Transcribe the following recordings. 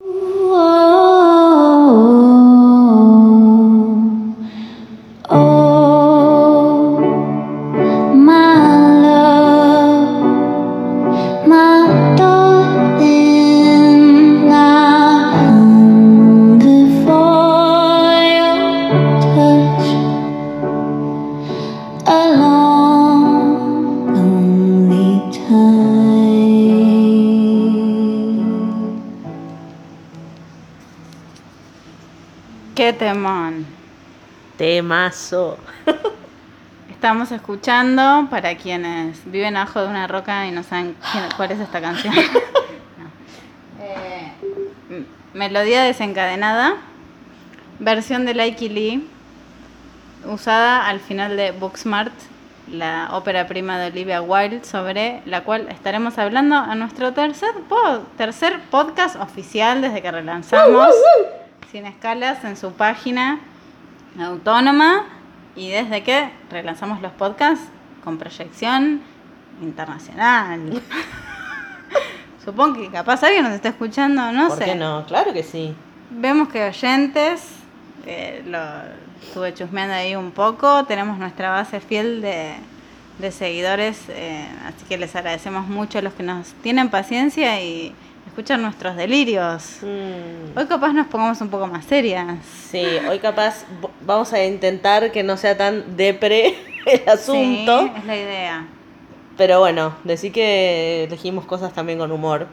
Oh, Temazo. Estamos escuchando para quienes viven abajo de una roca y no saben quién- cuál es esta canción. No. Eh, melodía desencadenada, versión de Likey Lee, usada al final de Booksmart, la ópera prima de Olivia Wilde, sobre la cual estaremos hablando a nuestro tercer, po- tercer podcast oficial desde que relanzamos Sin Escalas en su página autónoma y desde que relanzamos los podcasts con proyección internacional. Supongo que capaz alguien nos está escuchando, no ¿Por sé. qué no? Claro que sí. Vemos que oyentes, eh, lo estuve chusmeando ahí un poco, tenemos nuestra base fiel de, de seguidores, eh, así que les agradecemos mucho a los que nos tienen paciencia y escuchan nuestros delirios. Mm, Hoy capaz nos pongamos un poco más serias. Sí, hoy capaz vamos a intentar que no sea tan depre el asunto. Sí, es la idea. Pero bueno, decir que elegimos cosas también con humor.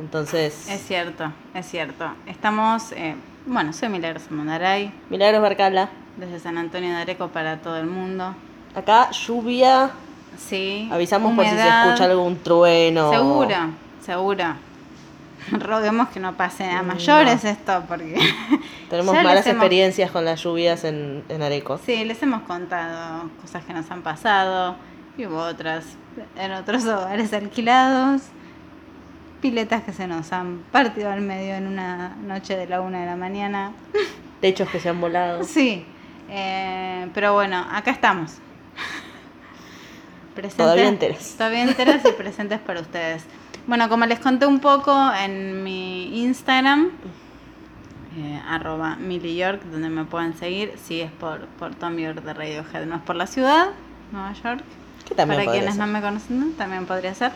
Entonces, Es cierto, es cierto. Estamos, eh, bueno, soy Milagros Mondaray, Milagros Barcala. desde San Antonio de Areco para todo el mundo. Acá lluvia. Sí. Avisamos por si se escucha algún trueno. Seguro, seguro. Roguemos que no pase a mayores esto, porque. Tenemos malas hemos- experiencias con las lluvias en, en Areco. Sí, les hemos contado cosas que nos han pasado y hubo otras en otros hogares alquilados. Piletas que se nos han partido al medio en una noche de la una de la mañana. Techos que se han volado. Sí, eh, pero bueno, acá estamos. Presentes, Todavía enteras. Todavía enteras y presentes para ustedes. Bueno, como les conté un poco en mi Instagram, eh, arroba York, donde me pueden seguir, si es por, por Tom York de Radiohead, no es por la ciudad, Nueva York. Que también Para quienes ser. no me conocen, también podría ser.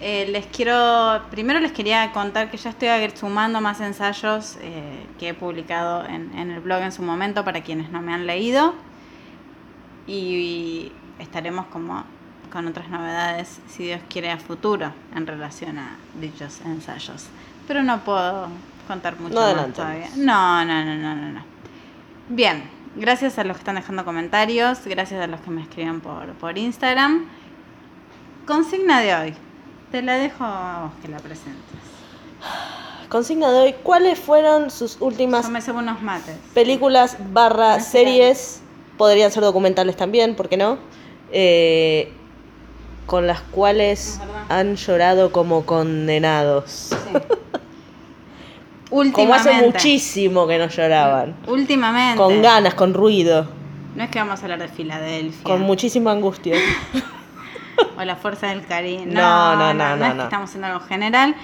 Eh, les quiero, primero les quería contar que ya estoy sumando más ensayos eh, que he publicado en, en el blog en su momento para quienes no me han leído. Y, estaremos como con otras novedades, si Dios quiere, a futuro en relación a dichos ensayos. Pero no puedo contar mucho No más todavía. No, no, no, no, no, no. Bien, gracias a los que están dejando comentarios, gracias a los que me escriben por, por Instagram. Consigna de hoy. Te la dejo a vos que la presentes. Consigna de hoy, ¿cuáles fueron sus últimas me unos mates. películas barra series? Podrían ser documentales también, ¿por qué no? Eh, con las cuales han llorado como condenados. Sí. Como hace muchísimo que no lloraban. Últimamente. Con ganas, con ruido, No es que vamos a hablar de Filadelfia. con muchísima angustia. o la fuerza del cariño. No, No, no, no, no, no, es no. que estamos haciendo algo general,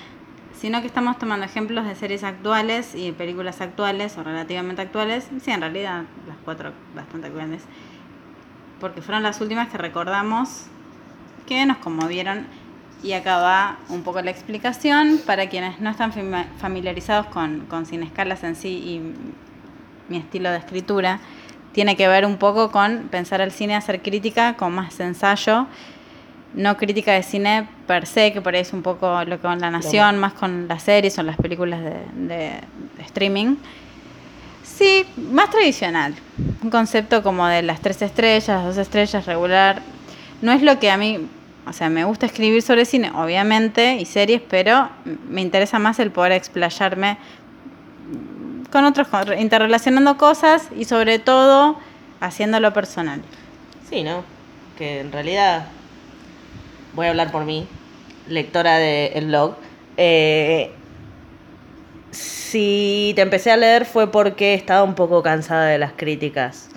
sino que estamos tomando ejemplos de series actuales y películas actuales o relativamente actuales. Sí, en realidad las cuatro bastante actuales. Porque fueron las últimas que recordamos que nos conmovieron. Y acá va un poco la explicación para quienes no están fami- familiarizados con, con Sin Escalas en sí y mi estilo de escritura. Tiene que ver un poco con pensar el cine, hacer crítica con más ensayo no crítica de cine per se, que por ahí es un poco lo que con La Nación, más con las series o las películas de, de- de streaming. Sí, más tradicional. Un concepto como de las tres estrellas, las dos estrellas, regular. No es lo que a mí, o sea, me gusta escribir sobre cine, obviamente, y series, pero me interesa más el poder explayarme con otros, interrelacionando cosas y sobre todo haciéndolo personal. Sí, ¿no? Que en realidad, voy a hablar por mí, lectora del blog. eh, si te empecé a leer fue porque estaba un poco cansada de las críticas.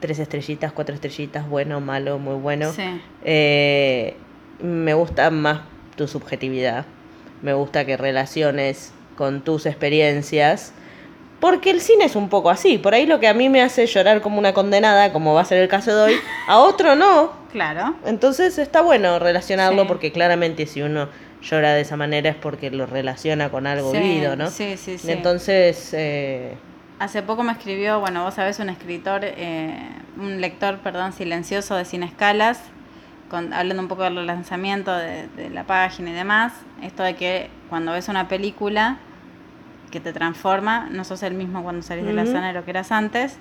Tres estrellitas, cuatro estrellitas, bueno, malo, muy bueno. Sí. Eh, me gusta más tu subjetividad. Me gusta que relaciones con tus experiencias. Porque el cine es un poco así. Por ahí lo que a mí me hace llorar como una condenada, como va a ser el caso de hoy, a otro no. Claro. Entonces está bueno relacionarlo Sí. porque claramente si uno llora de esa manera es porque lo relaciona con algo Sí, vivido, ¿no? sí, sí, sí. Entonces, eh, Hace poco me escribió, bueno, vos sabés, un escritor, eh, un lector, perdón, silencioso de Sin Escalas, con, hablando un poco del lanzamiento de, de la página y demás. Esto de que cuando ves una película que te transforma, no sos el mismo cuando salís de la sala de lo que eras antes.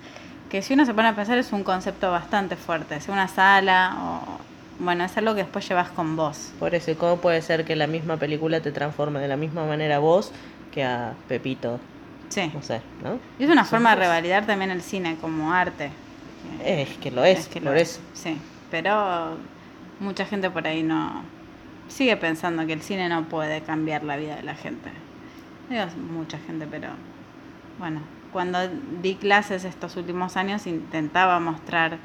Que si uno se pone a pensar es un concepto bastante fuerte. Sea una sala o. Bueno, es algo que después llevas con vos. por eso, ¿y ¿cómo puede ser que la misma película te transforme de la misma manera a vos que a Pepito? Sí. No sé, ¿no? Y es una Son forma de revalidar también el cine como arte. Es que lo es, que por lo eso. es, Sí, pero mucha gente por ahí no sigue pensando que el cine no puede cambiar la vida de la gente. Digo, mucha gente, pero bueno, cuando di clases estos últimos años intentaba mostrar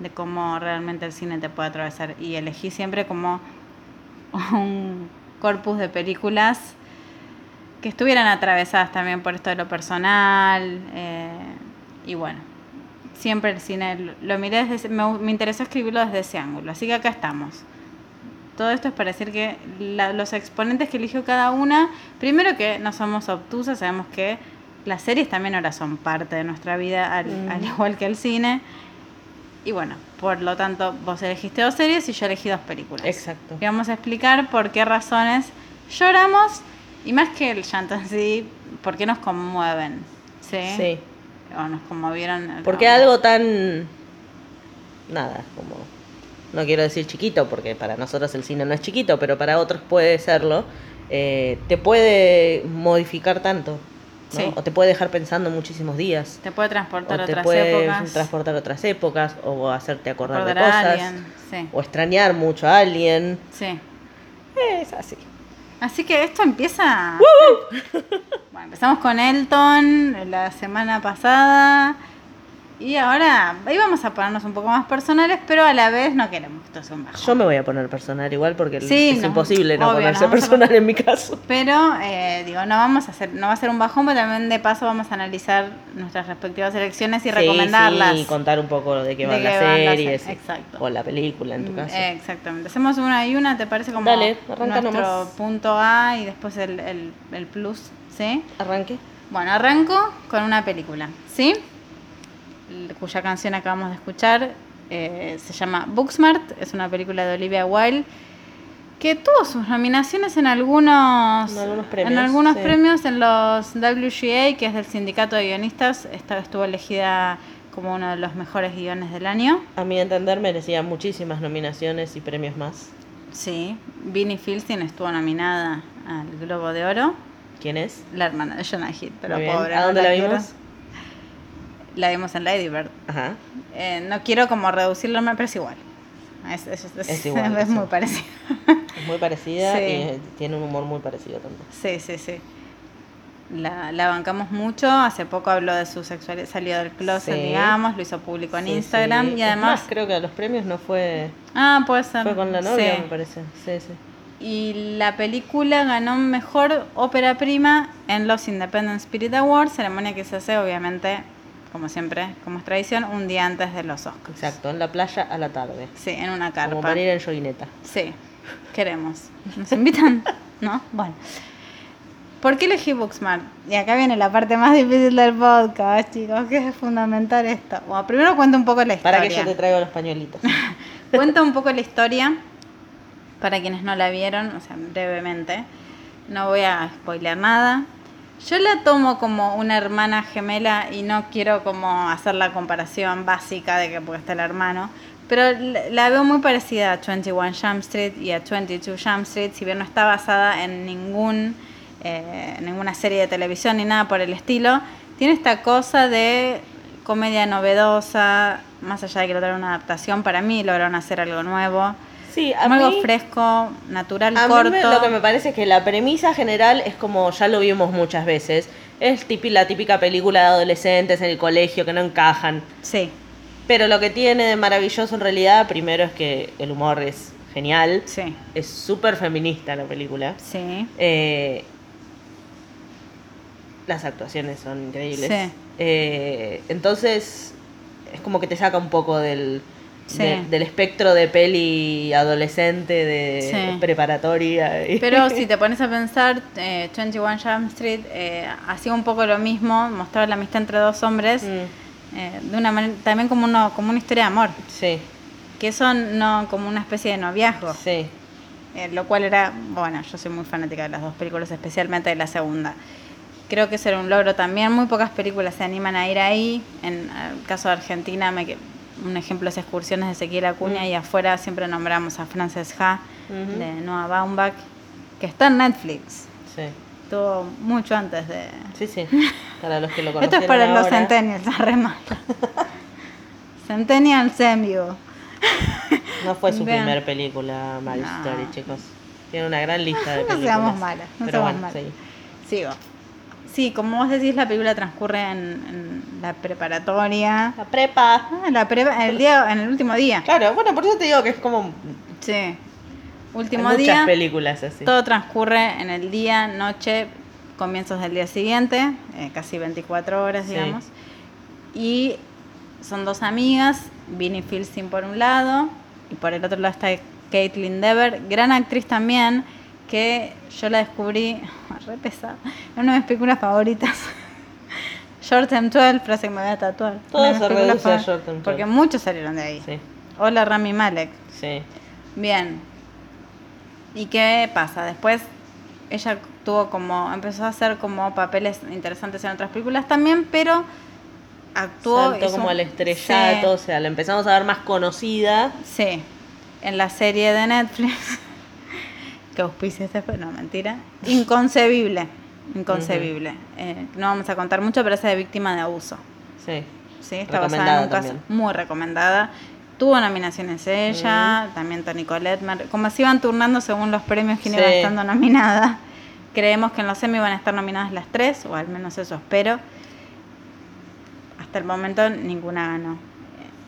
de cómo realmente el cine te puede atravesar y elegí siempre como un corpus de películas que estuvieran atravesadas también por esto de lo personal eh, y bueno, siempre el cine lo, miré desde me, me interesó escribirlo desde ese ángulo, así que acá estamos. Todo esto es para decir que la- los exponentes que eligió cada una, primero que no somos obtusas, sabemos que las series también ahora son parte de nuestra vida, al, Mm. al igual que el cine. Y bueno, por lo tanto, vos elegiste dos series y yo elegí dos películas. Exacto. Y vamos a explicar por qué razones lloramos y más que el llanto en sí, por qué nos conmueven. ¿Sí? Sí. O nos conmovieron. Porque no. algo tan. Nada, como. No quiero decir chiquito, porque para nosotros el cine no es chiquito, pero para otros puede serlo. eh, te puede modificar tanto. ¿no? Sí. O te puede dejar pensando muchísimos días. Te puede O transportar a te otras puede épocas. transportar a otras épocas. O hacerte acordar de recordar a cosas. Sí. O extrañar mucho a alguien. sí. Es así. Así que esto empieza. Bueno, empezamos con Elton la semana pasada. Y ahora ahí vamos a ponernos un poco más personales, pero a la vez no queremos que esto sea un bajón. Yo me voy a poner personal igual porque Sí, es no, imposible no obvio, ponerse personal poner- en mi caso. Pero eh, digo, no vamos a hacer, no va a ser un bajón, pero también de paso vamos a analizar nuestras respectivas elecciones y Sí, recomendarlas. Sí, y contar un poco de qué De van qué las van las series. se- exacto. O la película en tu Mm, caso. Exactamente. Hacemos una y una, ¿te parece como Dale, nuestro nomás. punto A y después el, el, el plus, ¿sí? Arranque. Bueno, arranco con una película, ¿sí? Cuya canción acabamos de escuchar eh, se llama Booksmart, es una película de Olivia Wilde que tuvo sus nominaciones en algunos, En algunos premios, en algunos sí. premios, en los WGA, que es del Sindicato de Guionistas, esta estuvo elegida como uno de los mejores guiones del año. A mi entender merecía muchísimas nominaciones y premios más. Sí, Vinnie Filstein estuvo nominada al Globo de Oro, ¿Quién es? la hermana de Jonah Hill, pero pobre. ¿A dónde la vimos? La vimos en Lady Bird. Ajá. Eh, no quiero como reducirlo, pero es igual. Es, es- es- igual, muy parecido. Es muy parecida Sí. y eh, tiene un humor muy parecido también. sí, sí, sí. La, la bancamos mucho. Hace poco habló de su sexualidad, salió del closet, Sí. digamos, lo hizo público en Sí, Instagram sí. y además. más, creo que a los premios no fue. ah, puede ser. Fue con la novia, me parece. Sí, sí. Y la película ganó mejor ópera prima en los Independent Spirit Awards, ceremonia que se hace obviamente, como siempre, como es tradición, un día antes de los Oscars. Exacto, en la playa a la tarde. Sí, en una carpa. Como para ir en joguineta. Sí, queremos. ¿Nos invitan? ¿No? Bueno. ¿Por qué elegí Booksmart? Y acá viene la parte más difícil del podcast, chicos, que es fundamental esto. Bueno, primero cuento un poco la historia. Para que yo te traigo los pañuelitos. Cuento un poco la historia para quienes no la vieron, o sea, brevemente. No voy a spoilear nada. Yo la tomo como una hermana gemela y no quiero como hacer la comparación básica de que está el hermano, pero la veo muy parecida a 21 Jump Street y a 22 Jump Street, si bien no está basada en ningún eh, ninguna serie de televisión ni nada por el estilo, tiene esta cosa de comedia novedosa, más allá de que lograron una adaptación, para mí lograron hacer algo nuevo, Sí, a algo mí, fresco, natural, a mí me- lo que me parece es que la premisa general es como ya lo vimos muchas veces. Es tipi- la típica película de adolescentes en el colegio que no encajan. Sí, Pero lo que tiene de maravilloso en realidad, primero es que el humor es genial. sí, Es súper feminista la película. sí, Eh, Las actuaciones son increíbles. Sí. Eh, entonces, es como que te saca un poco del, Sí. de- del espectro de peli adolescente, de Sí. preparatoria. y- Pero si te pones a pensar, eh, 21 Jump Street eh, hacía un poco lo mismo, mostraba la amistad entre dos hombres, Mm, eh, de una manera, también como, uno, como una historia de amor, sí, que eso no como una especie de noviazgo, sí. eh, lo cual era, bueno, yo soy muy fanática de las dos películas, especialmente de la segunda. Creo que eso era un logro también, muy pocas películas se animan a ir ahí, en el caso de Argentina, me, un ejemplo es Excursiones de Ezequiel Acuña Mm. y afuera siempre nombramos a Frances Ha, de Noah Baumbach, que está en Netflix. Sí, Estuvo mucho antes de. sí, sí. Para los que lo Esto conocen es para los. Centennials, la remata. Centennials en vivo. No fue su Vean. primer película, Marriage No. Story, chicos. Tiene una gran lista de No películas. seamos malas, no Pero seamos bueno, malas. Sigo. Sí, como vos decís, la película transcurre en, en la preparatoria. La prepa. Ah, la prepa- en el día, en el último día. Claro, bueno, por eso te digo que es como Sí. hay Último muchas día. películas así. Todo transcurre en el día, noche, comienzos del día siguiente, eh, casi 24 horas, Sí. digamos. Y son dos amigas, Vinnie Filsin por un lado, y por el otro lado está Caitlin Dever, gran actriz también, que yo la descubrí, re pesada, es una de mis películas favoritas. Short Term 12, frase que me voy a tatuar. Mis se reduce a Short Term 12. Porque muchos salieron de ahí. Sí, Hola Rami Malek. sí. Bien. ¿Y qué pasa? Después ella tuvo como, empezó a hacer como papeles interesantes en otras películas también, pero actuó... Saltó hizo como al estrellato, o Sí, sea, la empezamos a ver más conocida. sí, en la serie de Netflix, que auspicia este, no, mentira, inconcebible, inconcebible. Eh, no vamos a contar mucho, pero esa de víctima de abuso. Sí. Sí, está basada en un caso también. muy recomendada. Tuvo nominaciones ella, también Toni Collette. Como se iban turnando según los premios que Sí. iban estando nominadas. Creemos que en los Emmy van a estar nominadas las tres, o al menos eso espero. Hasta el momento ninguna ganó.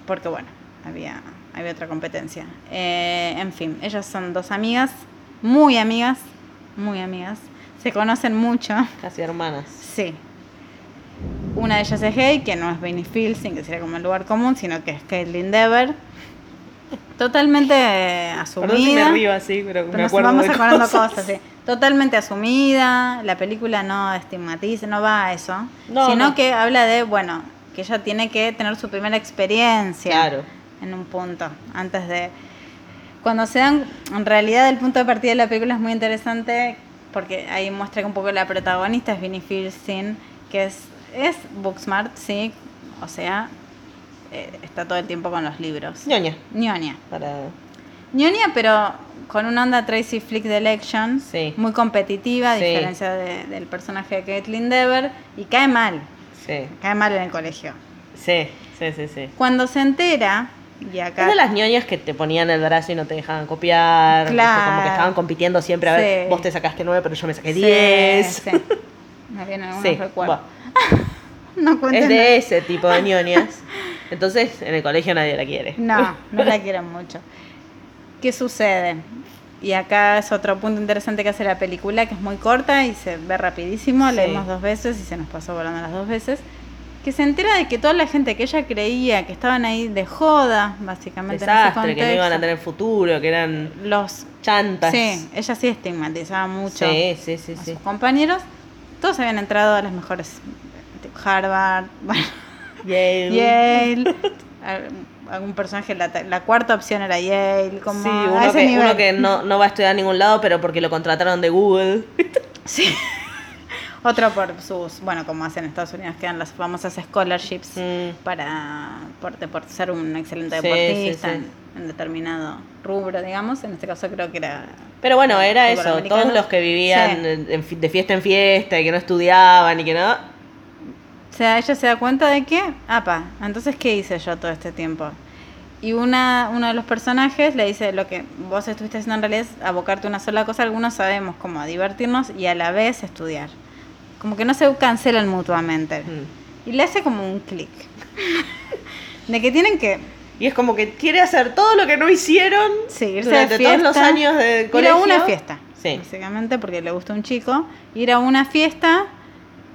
Porque bueno, había, había otra competencia. Eh, en fin, ellas son dos amigas, muy amigas, muy amigas. Se conocen mucho. Casi hermanas. Sí. Una de ellas es gay, que no es Benny Filsing, que sería como el lugar común, sino que es Caitlin Dever. Totalmente eh, Perdón si me asumida. río así, pero, pero me nos acuerdo vamos de acordando cosas. cosas, sí. Totalmente asumida. La película no estigmatiza, no va a eso. No, sino no. que habla de, bueno, que ella tiene que tener su primera experiencia Claro. en un punto, antes de... Cuando se dan, en realidad el punto de partida de la película es muy interesante porque ahí muestra que un poco la protagonista es Vinnie Filsin, que es, es Booksmart, sí, o sea, eh, está todo el tiempo con los libros. ñoña. Ñoña. Para... Ñoña, pero con una onda Tracy Flick de Election, Sí. muy competitiva, a Sí. diferencia de- del personaje de Caitlin Dever, y cae mal, Sí, cae mal en el colegio. sí, sí, sí, sí. Cuando se entera, y Es acá... de las ñoñas que te ponían el brazo y no te dejaban copiar. ¿viste? Como Claro. que estaban compitiendo siempre. A ver, Sí. vos te sacaste nueve, pero yo me saqué Sí, diez. sí. Me vienen algunos Sí, recuerdos. No es nada. de ese tipo de ñoñas. Entonces, en el colegio nadie la quiere. No, no la quieren mucho. ¿Qué sucede? Y acá es otro punto interesante que hace la película, que es muy corta y se ve rapidísimo. Sí. Leímos dos veces y se nos pasó volando las dos veces. Que se entera de que toda la gente que ella creía que estaban ahí de joda, básicamente en ese Desastre, que no iban a tener futuro, que eran los chantas. Sí, ella sí estigmatizaba mucho sí, sí, sí. a sus compañeros. Todos habían entrado a las mejores, Harvard, bueno, Yale. Yale. al- Algún personaje, la, la cuarta opción era Yale, como Sí, a uno ese que, nivel. uno que no, no va a estudiar a ningún lado, pero porque lo contrataron de Google. Sí. Otro por sus, bueno, como hacen en Estados Unidos, que dan las famosas scholarships Mm. para por, de- por ser un excelente deportista sí, sí. En, en determinado rubro, digamos. En este caso creo que era Pero bueno, era eso, americano. todos los que vivían en- de fiesta en fiesta y que no estudiaban y que no... O sea, ella se da cuenta de que, apa, entonces, ¿qué hice yo todo este tiempo? Y una, uno de los personajes le dice, lo que vos estuviste haciendo en realidad es abocarte a una sola cosa, algunos sabemos cómo divertirnos y a la vez estudiar. Como que no se cancelan mutuamente. Mm. Y le hace como un clic. de que tienen que Y es como que quiere hacer todo lo que no hicieron sí, irse durante de fiesta. todos los años de Ir colegio. a una fiesta. Sí. Básicamente porque le gusta un chico. Ir a una fiesta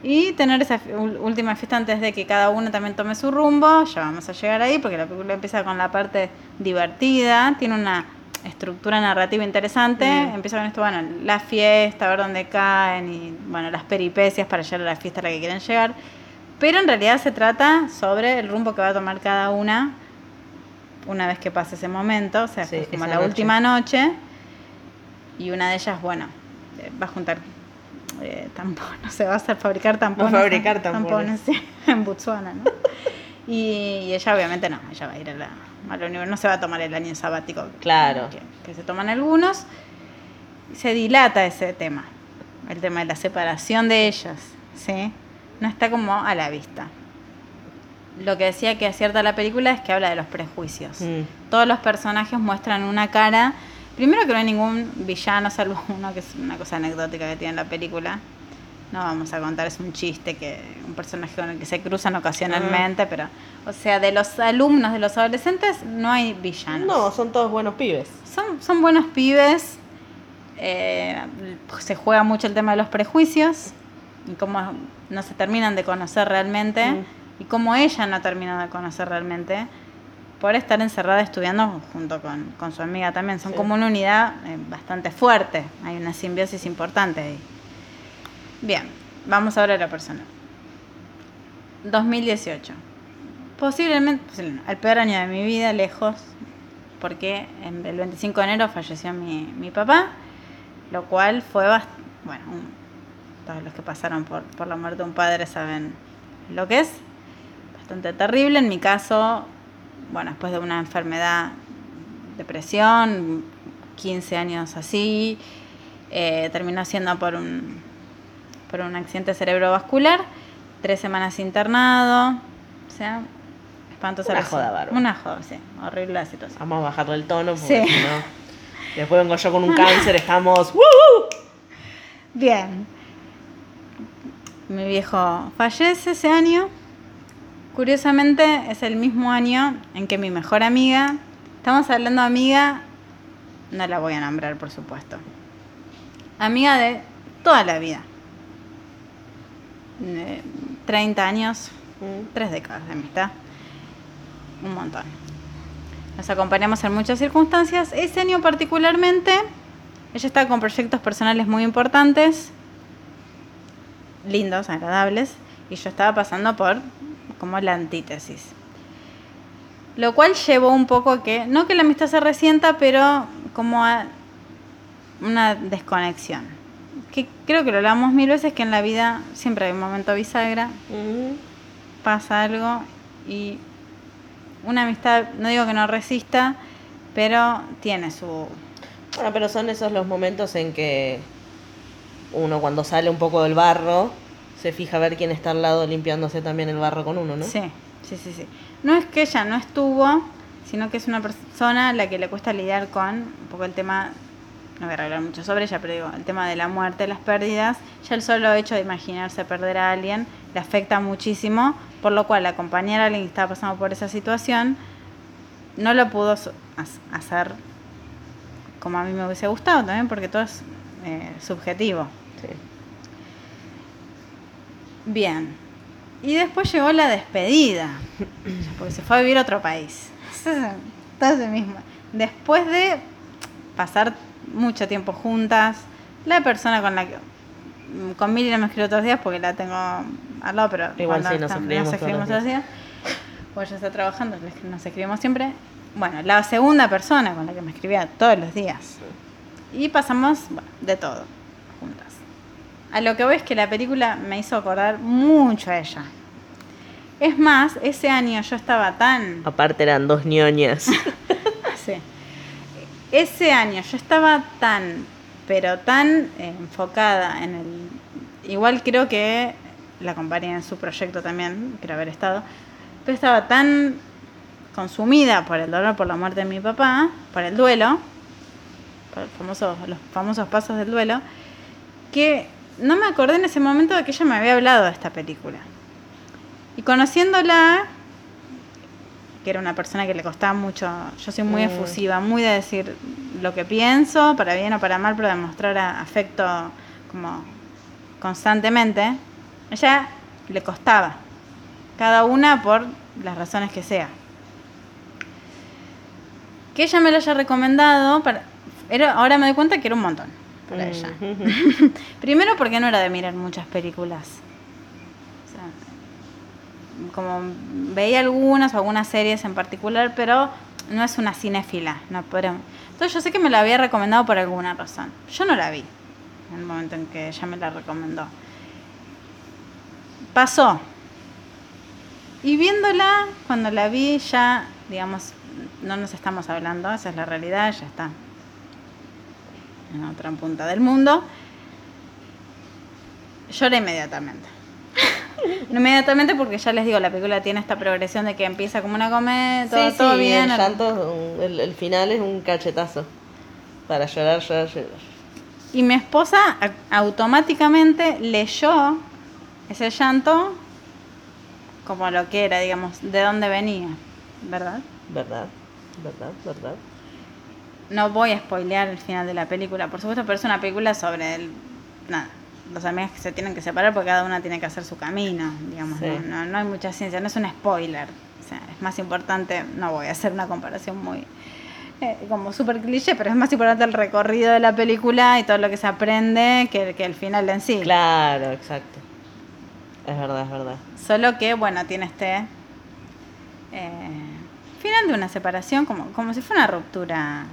Y tener esa última fiesta antes de que cada uno también tome su rumbo. Ya vamos a llegar ahí porque la película empieza con la parte divertida. Tiene una estructura narrativa interesante. Mm. Empieza con esto, bueno, la fiesta, a ver dónde caen y, bueno, las peripecias para llegar a la fiesta a la que quieren llegar. Pero en realidad se trata sobre el rumbo que va a tomar cada una una vez que pase ese momento, o sea, Sí, como la noche. última noche. Y una de ellas, bueno, eh, va a juntar eh, tampones, no sé, va a hacer fabricar tampones. fabricar tampones. sí, en Botsuana, ¿no? y, y ella obviamente no, ella va a ir a la, a la universidad, no se va a tomar el año sabático Claro. que, que se toman algunos. Se dilata ese tema, el tema de la separación de ellas, ¿sí? No está como a la vista. Lo que decía que acierta la película es que habla de los prejuicios Mm. todos los personajes muestran una cara. Primero que no hay ningún villano, salvo uno que es una cosa anecdótica que tiene la película. No vamos a contar, es un chiste que un personaje con el que se cruzan ocasionalmente, pero, o sea, de los alumnos, de los adolescentes, no hay villanos. No, son todos buenos pibes. Son, son buenos pibes. eh, se juega mucho el tema de los prejuicios y cómo no se terminan de conocer realmente Mm. y cómo ella no termina de conocer realmente por estar encerrada estudiando junto con, con su amiga también. Son Sí. como una unidad eh, bastante fuerte. Hay una simbiosis importante ahí. Bien, vamos ahora a la persona. 2018. Posiblemente, posiblemente no, el peor año de mi vida, lejos, porque el 25 de enero falleció mi, mi papá, lo cual fue bastante, bueno, todos los que pasaron por, por la muerte de un padre saben lo que es, bastante terrible. En mi caso, bueno, después de una enfermedad, depresión, 15 años así, eh, terminó siendo por un, por un accidente cerebrovascular, tres semanas internado, o sea, espantosa Una joda bárbara. Una joda, sí, horrible la situación. Vamos a bajarle el tono porque Sí. si no. Después vengo yo con un cáncer, estamos. ¡Woo! Bien. Mi viejo fallece ese año. Curiosamente es el mismo año en que mi mejor amiga, estamos hablando de amiga, no la voy a nombrar por supuesto, amiga de toda la vida. Eh, 30 años, Mm. tres décadas de amistad, un montón. Nos acompañamos en muchas circunstancias. Ese año particularmente, ella estaba con proyectos personales muy importantes, lindos, agradables, y yo estaba pasando por como la antítesis. Lo cual llevó un poco a que, no que la amistad se resienta, pero como a una desconexión. Que creo que lo hablamos mil veces, que en la vida siempre hay un momento bisagra, pasa algo y una amistad, no digo que no resista, pero tiene su... Bueno, pero son esos los momentos en que uno cuando sale un poco del barro se fija a ver quién está al lado limpiándose también el barro con uno, ¿no? Sí, sí, sí, sí. No es que ella no estuvo, sino que es una persona a la que le cuesta lidiar con un poco el tema, no voy a hablar mucho sobre ella, pero digo, el tema de la muerte, las pérdidas, ya el solo hecho de imaginarse perder a alguien le afecta muchísimo, por lo cual acompañar a alguien que estaba pasando por esa situación no lo pudo hacer como a mí me hubiese gustado también, porque todo es eh, subjetivo. Sí. Bien. Y después llegó la despedida, porque se fue a vivir a otro país. Todo eso mismo. Después de pasar mucho tiempo juntas, la persona con la que... Con Miri no me escribo todos los días porque la tengo al lado, pero Igual sí, nos escribimos todos escribimos los todos los días. Pues ella está trabajando, nos escribimos siempre. Bueno, la segunda persona con la que me escribía todos los días. Y pasamos, bueno, de todo, juntas. A lo que voy es que la película me hizo acordar mucho a ella. Es más, ese año yo estaba tan... Aparte eran dos ñoñas. Sí. Ese año yo estaba tan, pero tan enfocada en el... Igual creo que la acompañé en su proyecto también, creo haber estado, pero estaba tan consumida por el dolor por la muerte de mi papá, por el duelo, por los famosos pasos del duelo, que no me acordé en ese momento de que ella me había hablado de esta película. Y conociéndola, que era una persona que le costaba mucho, yo soy muy Mm. efusiva, muy de decir lo que pienso, para bien o para mal, pero de mostrar afecto como constantemente. ella le costaba. Cada una por las razones que sea. Que ella me lo haya recomendado, para, era, ahora me doy cuenta que era un montón para Mm, ella. ujú. Primero porque no era de mirar muchas películas. Como veía algunas o algunas series en particular, pero no es una cinéfila. No podemos- Entonces yo sé que me la había recomendado por alguna razón. Yo no la vi en el momento en que ella me la recomendó. Pasó. Y viéndola, cuando la vi ya, digamos, no nos estamos hablando, esa es la realidad, ya está en otra punta del mundo. Lloré inmediatamente. inmediatamente porque ya les digo, la película tiene esta progresión de que empieza como una comedia, todo, sí, todo sí, bien. El, llanto, el, el final es un cachetazo. Para llorar, llorar, llorar. Y mi esposa automáticamente leyó ese llanto como lo que era, digamos, de dónde venía, ¿verdad? ¿Verdad? ¿Verdad? ¿Verdad? No voy a spoilear el final de la película, por supuesto, pero es una película sobre el, nada, los amigos que se tienen que separar porque cada una tiene que hacer su camino, digamos, Sí. no, no, no hay mucha ciencia, no es un spoiler, o sea, es más importante, no voy a hacer una comparación muy eh, como súper cliché, pero es más importante el recorrido de la película y todo lo que se aprende que, que el final en sí. Claro, exacto. Es verdad, es verdad. Solo que, bueno, tiene este eh, final de una separación, como, como si fuera una ruptura.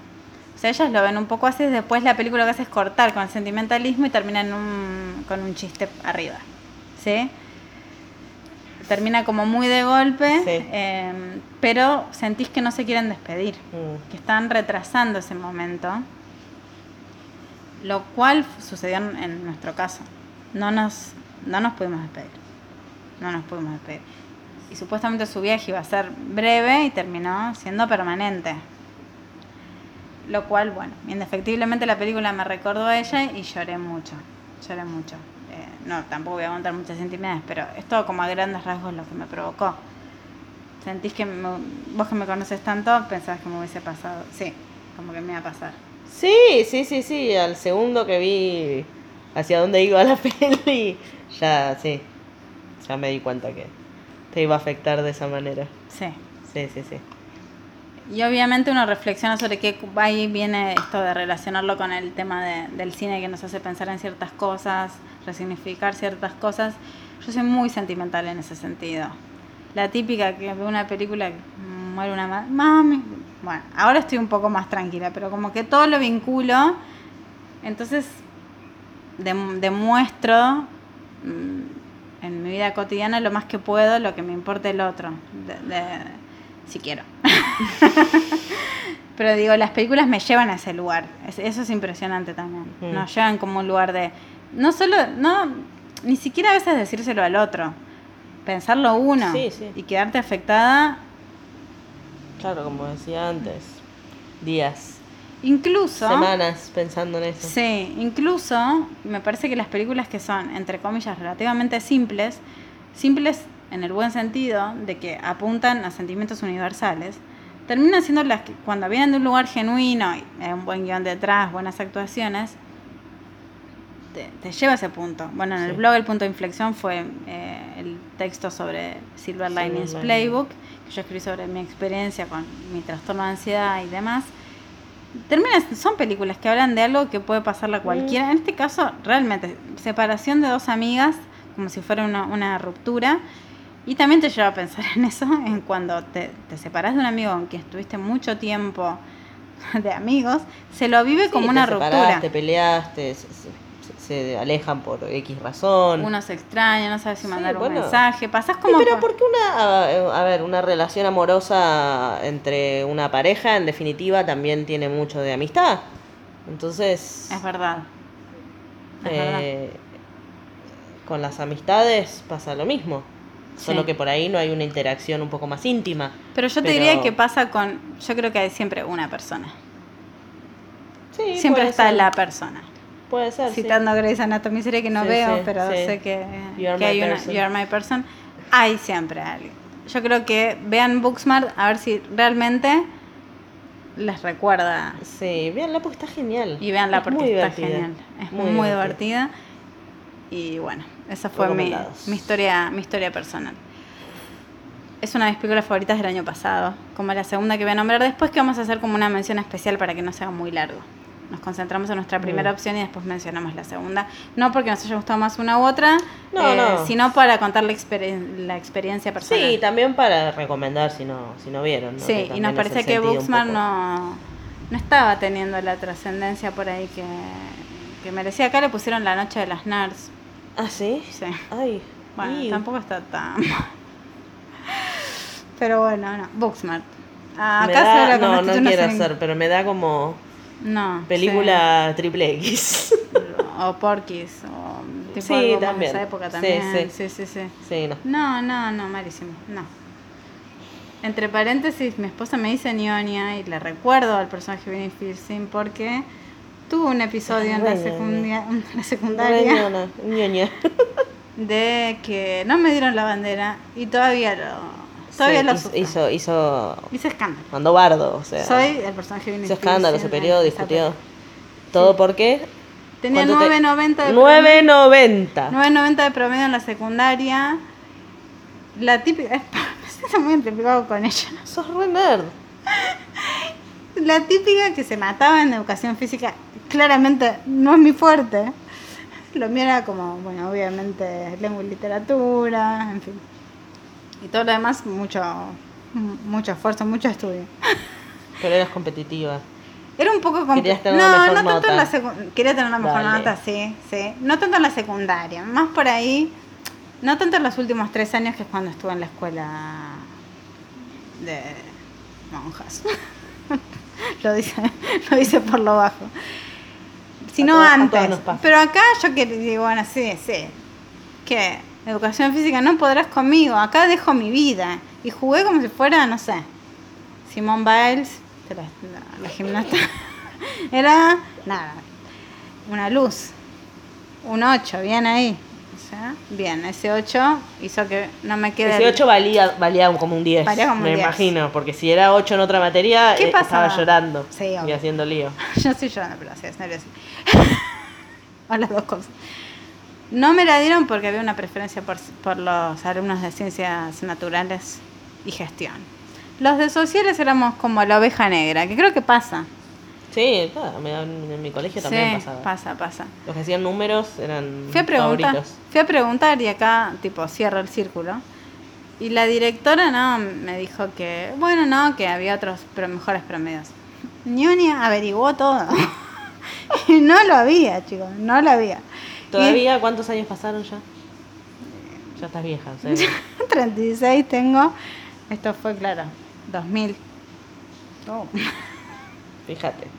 O sea, ellas lo ven un poco así, después la película lo que hace es cortar con el sentimentalismo y termina en un, con un chiste arriba. ¿Sí? Termina como muy de golpe, Sí. eh, pero sentís que no se quieren despedir, Mm. que están retrasando ese momento. Lo cual sucedió en, en nuestro caso. No nos, no nos pudimos despedir. No nos pudimos despedir. Y supuestamente su viaje iba a ser breve y terminó siendo permanente. Lo cual, bueno, indefectiblemente la película me recordó a ella y lloré mucho. Lloré mucho. Eh, no, tampoco voy a contar muchas intimidades, pero es todo como a grandes rasgos lo que me provocó. ¿Sentís que me- vos que me conoces tanto pensabas que me hubiese pasado? Sí, como que me iba a pasar. Sí, sí, sí, sí. Al segundo que vi hacia dónde iba la peli, ya, sí. Ya me di cuenta que te iba a afectar de esa manera. Sí. Sí, sí, sí. Y obviamente uno reflexiona sobre qué ahí viene esto de relacionarlo con el tema de- del cine que nos hace pensar en ciertas cosas, resignificar ciertas cosas. Yo soy muy sentimental en ese sentido. La típica que ve una película muere una ma- mami. Bueno, ahora estoy un poco más tranquila, pero como que todo lo vinculo. Entonces dem- demuestro mm, en mi vida cotidiana lo más que puedo, lo que me importa el otro. de- si quiero. Pero digo, las películas me llevan a ese lugar. Es- eso es impresionante también. Mm. Nos llevan como un lugar de. No solo. no Ni siquiera a veces decírselo al otro. Pensarlo uno. Sí, sí. Y quedarte afectada. Claro, como decía antes. Días, Incluso. semanas pensando en eso. Sí, incluso me parece que las películas que son, entre comillas, relativamente simples, simples en el buen sentido de que apuntan a sentimientos universales, terminan siendo las que cuando vienen de un lugar genuino, hay un buen guion detrás, buenas actuaciones, te, te lleva a ese punto. Bueno, en el Sí. blog el punto de inflexión fue eh, el texto sobre Silver Silver Linings Lining. Playbook, que yo escribí sobre mi experiencia con mi trastorno de ansiedad y demás. Termina, son películas que hablan de algo que puede pasarle a cualquiera. En este caso, realmente, separación de dos amigas, como si fuera una, una ruptura. Y también te lleva a pensar en eso, en cuando te, te separas de un amigo con quien estuviste mucho tiempo de amigos, se lo vive Sí, como una ruptura. Te peleaste, se, se- se alejan por X razón. Uno se extraña, no sabes si Sí, mandar un bueno. mensaje. Pasás Sí, como. pero por- porque una, a, ver, una relación amorosa entre una pareja, en definitiva, también tiene mucho de amistad. Entonces, Es verdad. Es verdad. eh, con las amistades pasa lo mismo. Solo que por ahí no hay una interacción un poco más íntima. Pero yo te pero- diría que pasa con. Yo creo que hay siempre una persona. Sí, Siempre está ser, la persona. Puede ser. sí. Citando Grey's Anatomy, serie que no Sí, veo, pero sé que, que hay una. You are my person. Hay siempre alguien. Yo creo que vean Booksmart a ver si realmente les recuerda. Sí, véanla porque está genial. Y veanla Es porque muy está genial. Es muy, divertida. divertida. Y bueno, Esa fue mi, historia, mi historia personal. Es una de mis películas favoritas del año pasado, como la segunda que voy a nombrar después, que vamos a hacer como una mención especial para que no sea muy largo. Nos concentramos en nuestra primera Mm. opción y después mencionamos la segunda. No porque nos haya gustado más una u otra, No, eh, no. sino para contar la, experien- la experiencia personal. Sí, también para recomendar si no, si no vieron. ¿no? Sí, y nos parece que poco. no, no estaba teniendo la trascendencia por ahí que, que merecía. Acá le pusieron La Noche de las Nerds. Ah, sí. Sí. Ay. Bueno, tampoco está tan. Pero bueno, no. Booksmart. Ah, Acá se da- no, no quiero en- hacer, pero me da como No. película triple X. O Porky's. O tipo Sí, algo más de también. esa época también. sí. Sí, sí, sí. sí, no. No, no, no, malísimo. No. Entre paréntesis, mi esposa me dice Nionia y le recuerdo al personaje Vinnie Filsin porque tuvo un episodio en la, Re secundia- en la Re secundaria ñoña, ñoña. de que no me dieron la bandera y todavía lo todavía Sí, lo hizo, hizo, hizo, escándalo. mandó bardo, o sea. Soy el personaje hizo escándalo, se peleó, discutió. Todo porque Tenía ¿Cuánto te- 9.90 de 9.90. 9.90 de promedio en la secundaria. La típica, me siento muy identificado con ella. Sos re nerd. La típica que se mataba en educación física, claramente no es mi fuerte. Lo mío era como, bueno, obviamente lengua y literatura, en fin. Y todo lo demás, mucho, mucho esfuerzo, mucho estudio. Pero eras competitiva. Era un poco Querías tener No, una mejor no tanto nota. en la secundaria. Quería tener una mejor Dale. nota, sí, sí. No tanto en la secundaria, más por ahí. No tanto en los últimos tres años que es cuando estuve en la escuela de monjas. lo dice, lo dice por lo bajo. Sino a antes. Pero acá yo que digo, bueno, sí, sí. Que educación física no podrás conmigo. Acá dejo mi vida. Y jugué como si fuera, no sé, Simone Biles, la- la gimnasta. Era nada, una luz. Un 8, bien ahí. Sea, bien, ese 8 hizo que no me quede. Ese 8 valía, valía como un 10. Valía como un me 10. imagino, porque si era 8 en otra materia, ¿Qué eh, estaba llorando Sí, y haciendo lío. Yo estoy llorando, pero sí, es nervioso. o las dos cosas. No me la dieron porque había una preferencia por, por los alumnos de ciencias naturales y gestión. Los de sociales éramos como la oveja negra, que creo que pasa. Sí, claro, me- en mi colegio también sí, pasaba. pasa, pasa. Los que hacían números eran Fui a preguntar, favoritos. fui a preguntar y acá tipo cierro el círculo. Y la directora no me dijo que, bueno, no, que había otros pero mejores promedios. Ñoña averiguó todo. y no lo había, chicos, no lo había. ¿Todavía cuántos años pasaron ya? Ya estás vieja. Y 36 tengo. Esto fue, claro, 2000. Oh. Fíjate.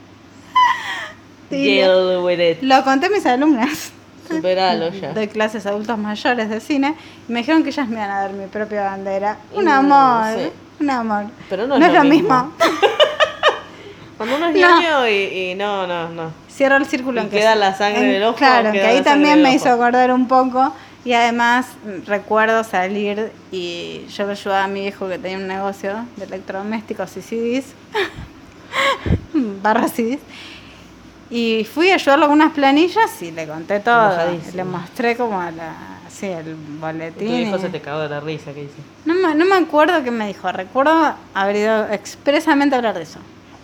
Sí, Deal with it. Lo conté a mis alumnas. Superalo ya. Doy clases a adultos mayores de cine y me dijeron que ellas me iban a dar mi propia bandera. Un amor, sí. un amor. Pero no es lo mismo. Cuando uno es No. niño y, y no, no, no. Cierro el círculo Y en que queda la sangre en- del ojo, Claro, que ahí también me hizo acordar un poco. Y además mm, recuerdo salir y yo le ayudaba a mi viejo que tenía un negocio de electrodomésticos y CDs. barra CDs. Y fui a ayudarlo con unas planillas y le conté todo. Enojadísimo. Le mostré como la, sí, el Tu boletín. hijo y- se te cagó de la risa, ¿qué dice? no, me, no me acuerdo qué me dijo. Recuerdo haber ido expresamente a hablar de eso.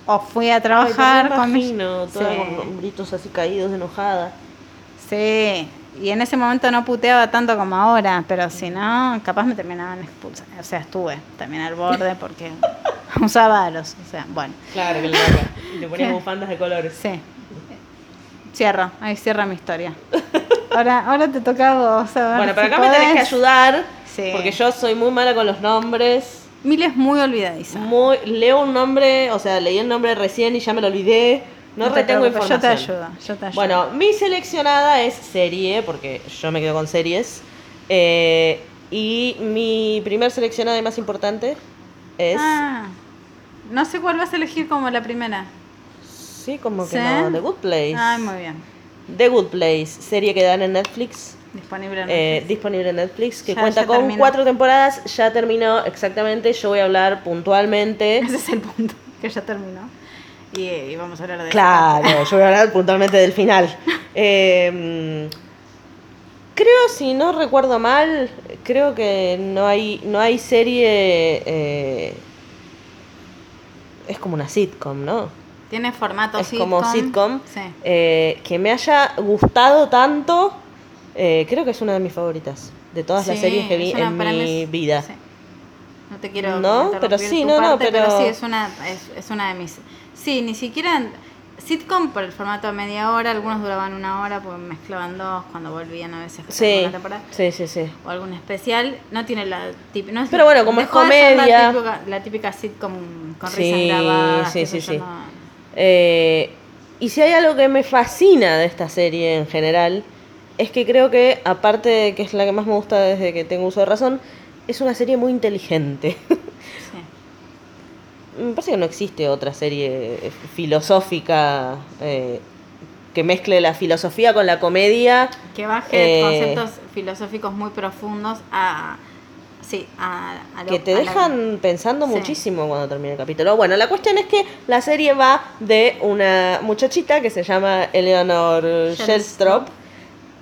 O fui a trabajar Ay, con mis- toda Sí. con hombritos así caídos, enojada. Sí, y en ese momento no puteaba tanto como ahora, pero si no, capaz me terminaban expulsando. O sea, estuve también al borde porque usaba aros. O sea, bueno, Claro, que le le ponías bufandas de colores. sí. Cierro, ahí cierra mi historia. Ahora, ahora te toca a vos. Bueno, pero si acá me tenés que ayudar. Sí. Porque yo soy muy mala con los nombres. Mili es muy olvidadiza. Muy, leo un nombre, o sea, leí el nombre recién y ya me lo olvidé. No, te retengo información. Yo te ayudo, yo te ayudo. Bueno, mi seleccionada es serie, porque yo me quedo con series. Eh, y mi primer seleccionada y más importante es. Ah, no sé cuál vas a elegir como la primera. Sí, como que ¿Sí? no. The Good Place. Ay, muy bien. The Good Place, serie que dan en Netflix. Disponible en eh, Netflix. disponible en Netflix, que Ya- cuenta ya con terminó. cuatro temporadas, ya terminó exactamente, yo voy a hablar puntualmente. Ese es el punto, que ya terminó. Y, y vamos a hablar de Claro, yo voy a hablar puntualmente del final. Eh, Creo, si no recuerdo mal, creo que no hay, no hay serie... eh, es como una sitcom, ¿no? Tiene formato es sitcom. como sitcom. Sí. eh, que me haya gustado tanto, eh, creo que es una de mis favoritas. De todas las series que vi en mi vida. sí. No te quiero No, pero sí, no, no, parte, pero- sí, es una, es, es una de mis... Sí, ni siquiera... Sitcom por el formato de media hora, algunos duraban una hora porque mezclaban dos cuando volvían a veces Sí, temporada. sí, sí, sí. o algún especial, no tiene la típica... No es- Pero bueno, como es comedia. La típica, la típica sitcom con Sí, risas grabadas. sí, sí, no- Eh, y si hay algo que me fascina de esta serie en general, es que creo que, aparte de que es la que más me gusta desde que tengo uso de razón, es una serie muy inteligente. sí. me parece que no existe otra serie filosófica eh, que mezcle la filosofía con la comedia. Que baje Eh, conceptos filosóficos muy profundos a... Sí, a, a lo- que te a la- dejan pensando Sí. muchísimo cuando termina el capítulo. Bueno, la cuestión es que la serie va de una muchachita que se llama Eleanor Shellstrop.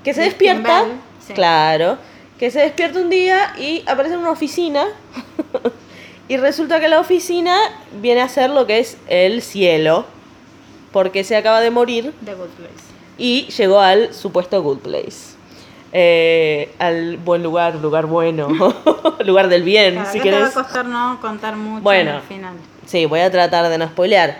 Que se De despierta, Steam Bell, sí. claro, que se despierta un día y aparece en una oficina y resulta que la oficina viene a ser lo que es el cielo, porque se acaba de morir The Good Place. y llegó al supuesto good place. Eh, al buen lugar, lugar bueno, lugar del bien, Claro, si acá te va querés. a costar no contar mucho Bueno. en el final. Sí, voy a tratar de no spoilear.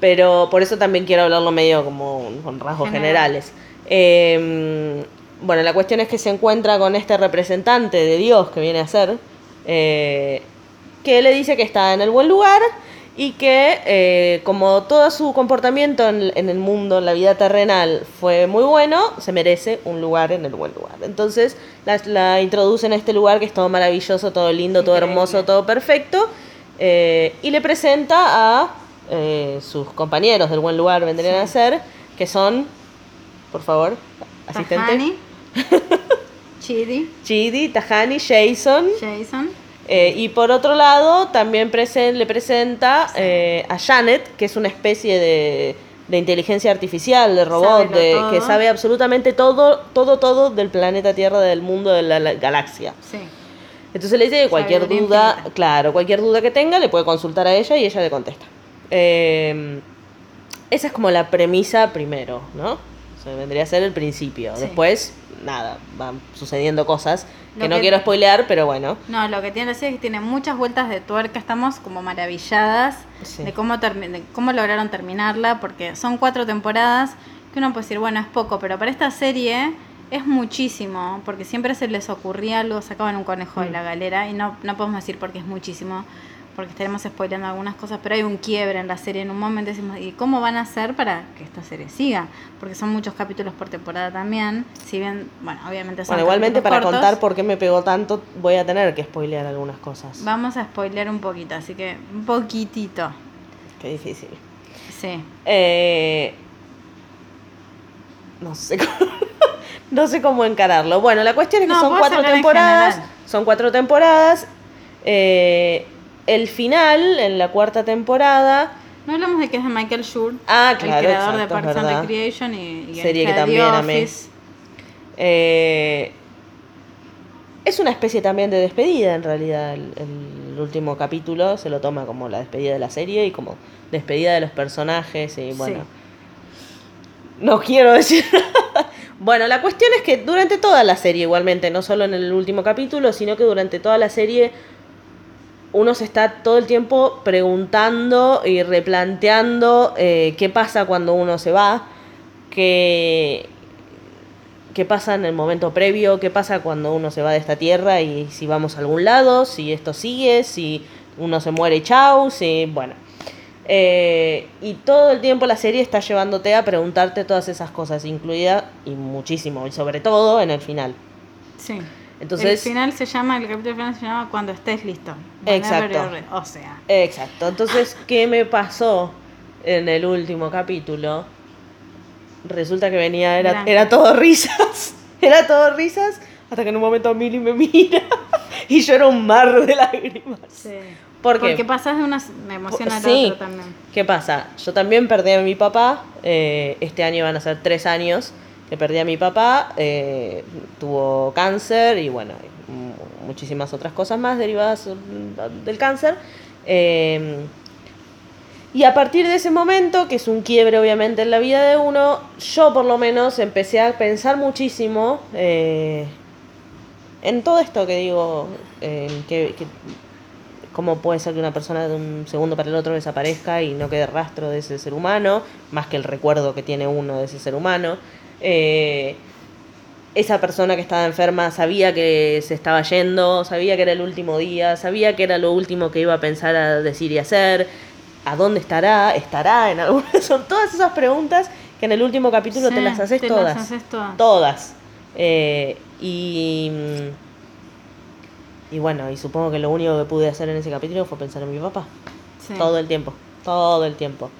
Pero por eso también quiero hablarlo medio como con rasgos General. generales. Eh, bueno, la cuestión es que se encuentra con este representante de Dios que viene a ser, eh, que le dice que está en el buen lugar y que eh, como todo su comportamiento en, en el mundo, en la vida terrenal, fue muy bueno, se merece un lugar en el buen lugar. Entonces la, la introduce en este lugar que es todo maravilloso, todo lindo, todo hermoso, todo perfecto, eh, y le presenta a eh, sus compañeros del buen lugar, vendrían a ser, que son, por favor, asistente, Tahani, Chidi, Chidi, Tahani, Jason. Jason. Eh, y por otro lado, también presen- le presenta eh, a Janet, que es una especie de, de inteligencia artificial, de robot, de, que sabe absolutamente todo, todo, todo del planeta Tierra, del mundo, de la, la galaxia. Sí. Entonces le dice que cualquier duda, infinita. claro, cualquier duda que tenga, le puede consultar a ella y ella le contesta. Eh, esa es como la premisa primero, ¿no? O sea, vendría a ser el principio. Sí. Después, nada, van sucediendo cosas que no quiero spoilear, pero bueno. No, lo que tiene así es que tiene muchas vueltas de tuerca. Estamos como maravilladas Sí. de, cómo de cómo lograron terminarla, porque son cuatro temporadas que uno puede decir, bueno, es poco, pero para esta serie es muchísimo, porque siempre se les ocurría algo, sacaban un conejo de Mm. la galera y no, no podemos decir porque es muchísimo, porque estaremos spoileando algunas cosas, pero hay un quiebre en la serie en un momento decimos, ¿y cómo van a hacer para que esta serie siga? Porque son muchos capítulos por temporada también, si bien, bueno, obviamente son Bueno, igualmente para cortos. contar por qué me pegó tanto, voy a tener que spoilear algunas cosas. Vamos a spoilear un poquito, así que un poquitito. Qué difícil. Sí. Eh, no sé cómo, no sé cómo encararlo. Bueno, la cuestión es que No, son cuatro temporadas. Son cuatro temporadas. Eh, el final, en la cuarta temporada, No hablamos de que es de Michael Schur, Ah, el claro, creador de exacto, Parks and. Recreation y, y Serie que también The amé. Eh, es una especie también de despedida en realidad. El, el último capítulo se lo toma como la despedida de la serie y como despedida de los personajes y bueno. Sí. No quiero decir nada. Bueno, la cuestión es que durante toda la serie, igualmente, no solo en el último capítulo, sino que durante toda la serie uno se está todo el tiempo preguntando y replanteando eh, qué pasa cuando uno se va, qué, qué pasa en el momento previo, qué pasa cuando uno se va de esta tierra y si vamos a algún lado, si esto sigue, si uno se muere chau, si, bueno. Eh, y todo el tiempo la serie está llevándote a preguntarte todas esas cosas, incluida y muchísimo, y sobre todo en el final. Sí. Entonces- el final se llama, el capítulo final se llama Cuando estés listo. Exacto. O sea, Exacto. Entonces, ¿qué me pasó en el último capítulo? Resulta que venía, era, Gran era todo risas. Era todo risas. Hasta que en un momento Milly me mira y yo era un mar de lágrimas. sí. ¿Por qué? Porque pasas de una emoción a la Sí. otra también. ¿Qué pasa? Yo también perdí a mi papá. eh, este año van a ser tres años que perdí a mi papá, eh, tuvo cáncer y bueno, mu- muchísimas otras cosas más derivadas mm, del cáncer. Eh, y a partir de ese momento, que es un quiebre obviamente en la vida de uno, yo por lo menos empecé a pensar muchísimo eh, en todo esto que digo, que- cómo puede ser que una persona de un segundo para el otro desaparezca y no quede rastro de ese ser humano, más que el recuerdo que tiene uno de ese ser humano. Eh, esa persona que estaba enferma sabía que se estaba yendo, sabía que era el último día, sabía que era lo último que iba a pensar a decir y hacer. ¿A dónde estará? ¿Estará en algún Son todas esas preguntas que en el último capítulo Sí, te las haces te todas. las haces todas. Todas. Eh, y. Y bueno, y supongo que lo único que pude hacer en ese capítulo fue pensar en mi papá. Sí. Todo el tiempo. Todo el tiempo.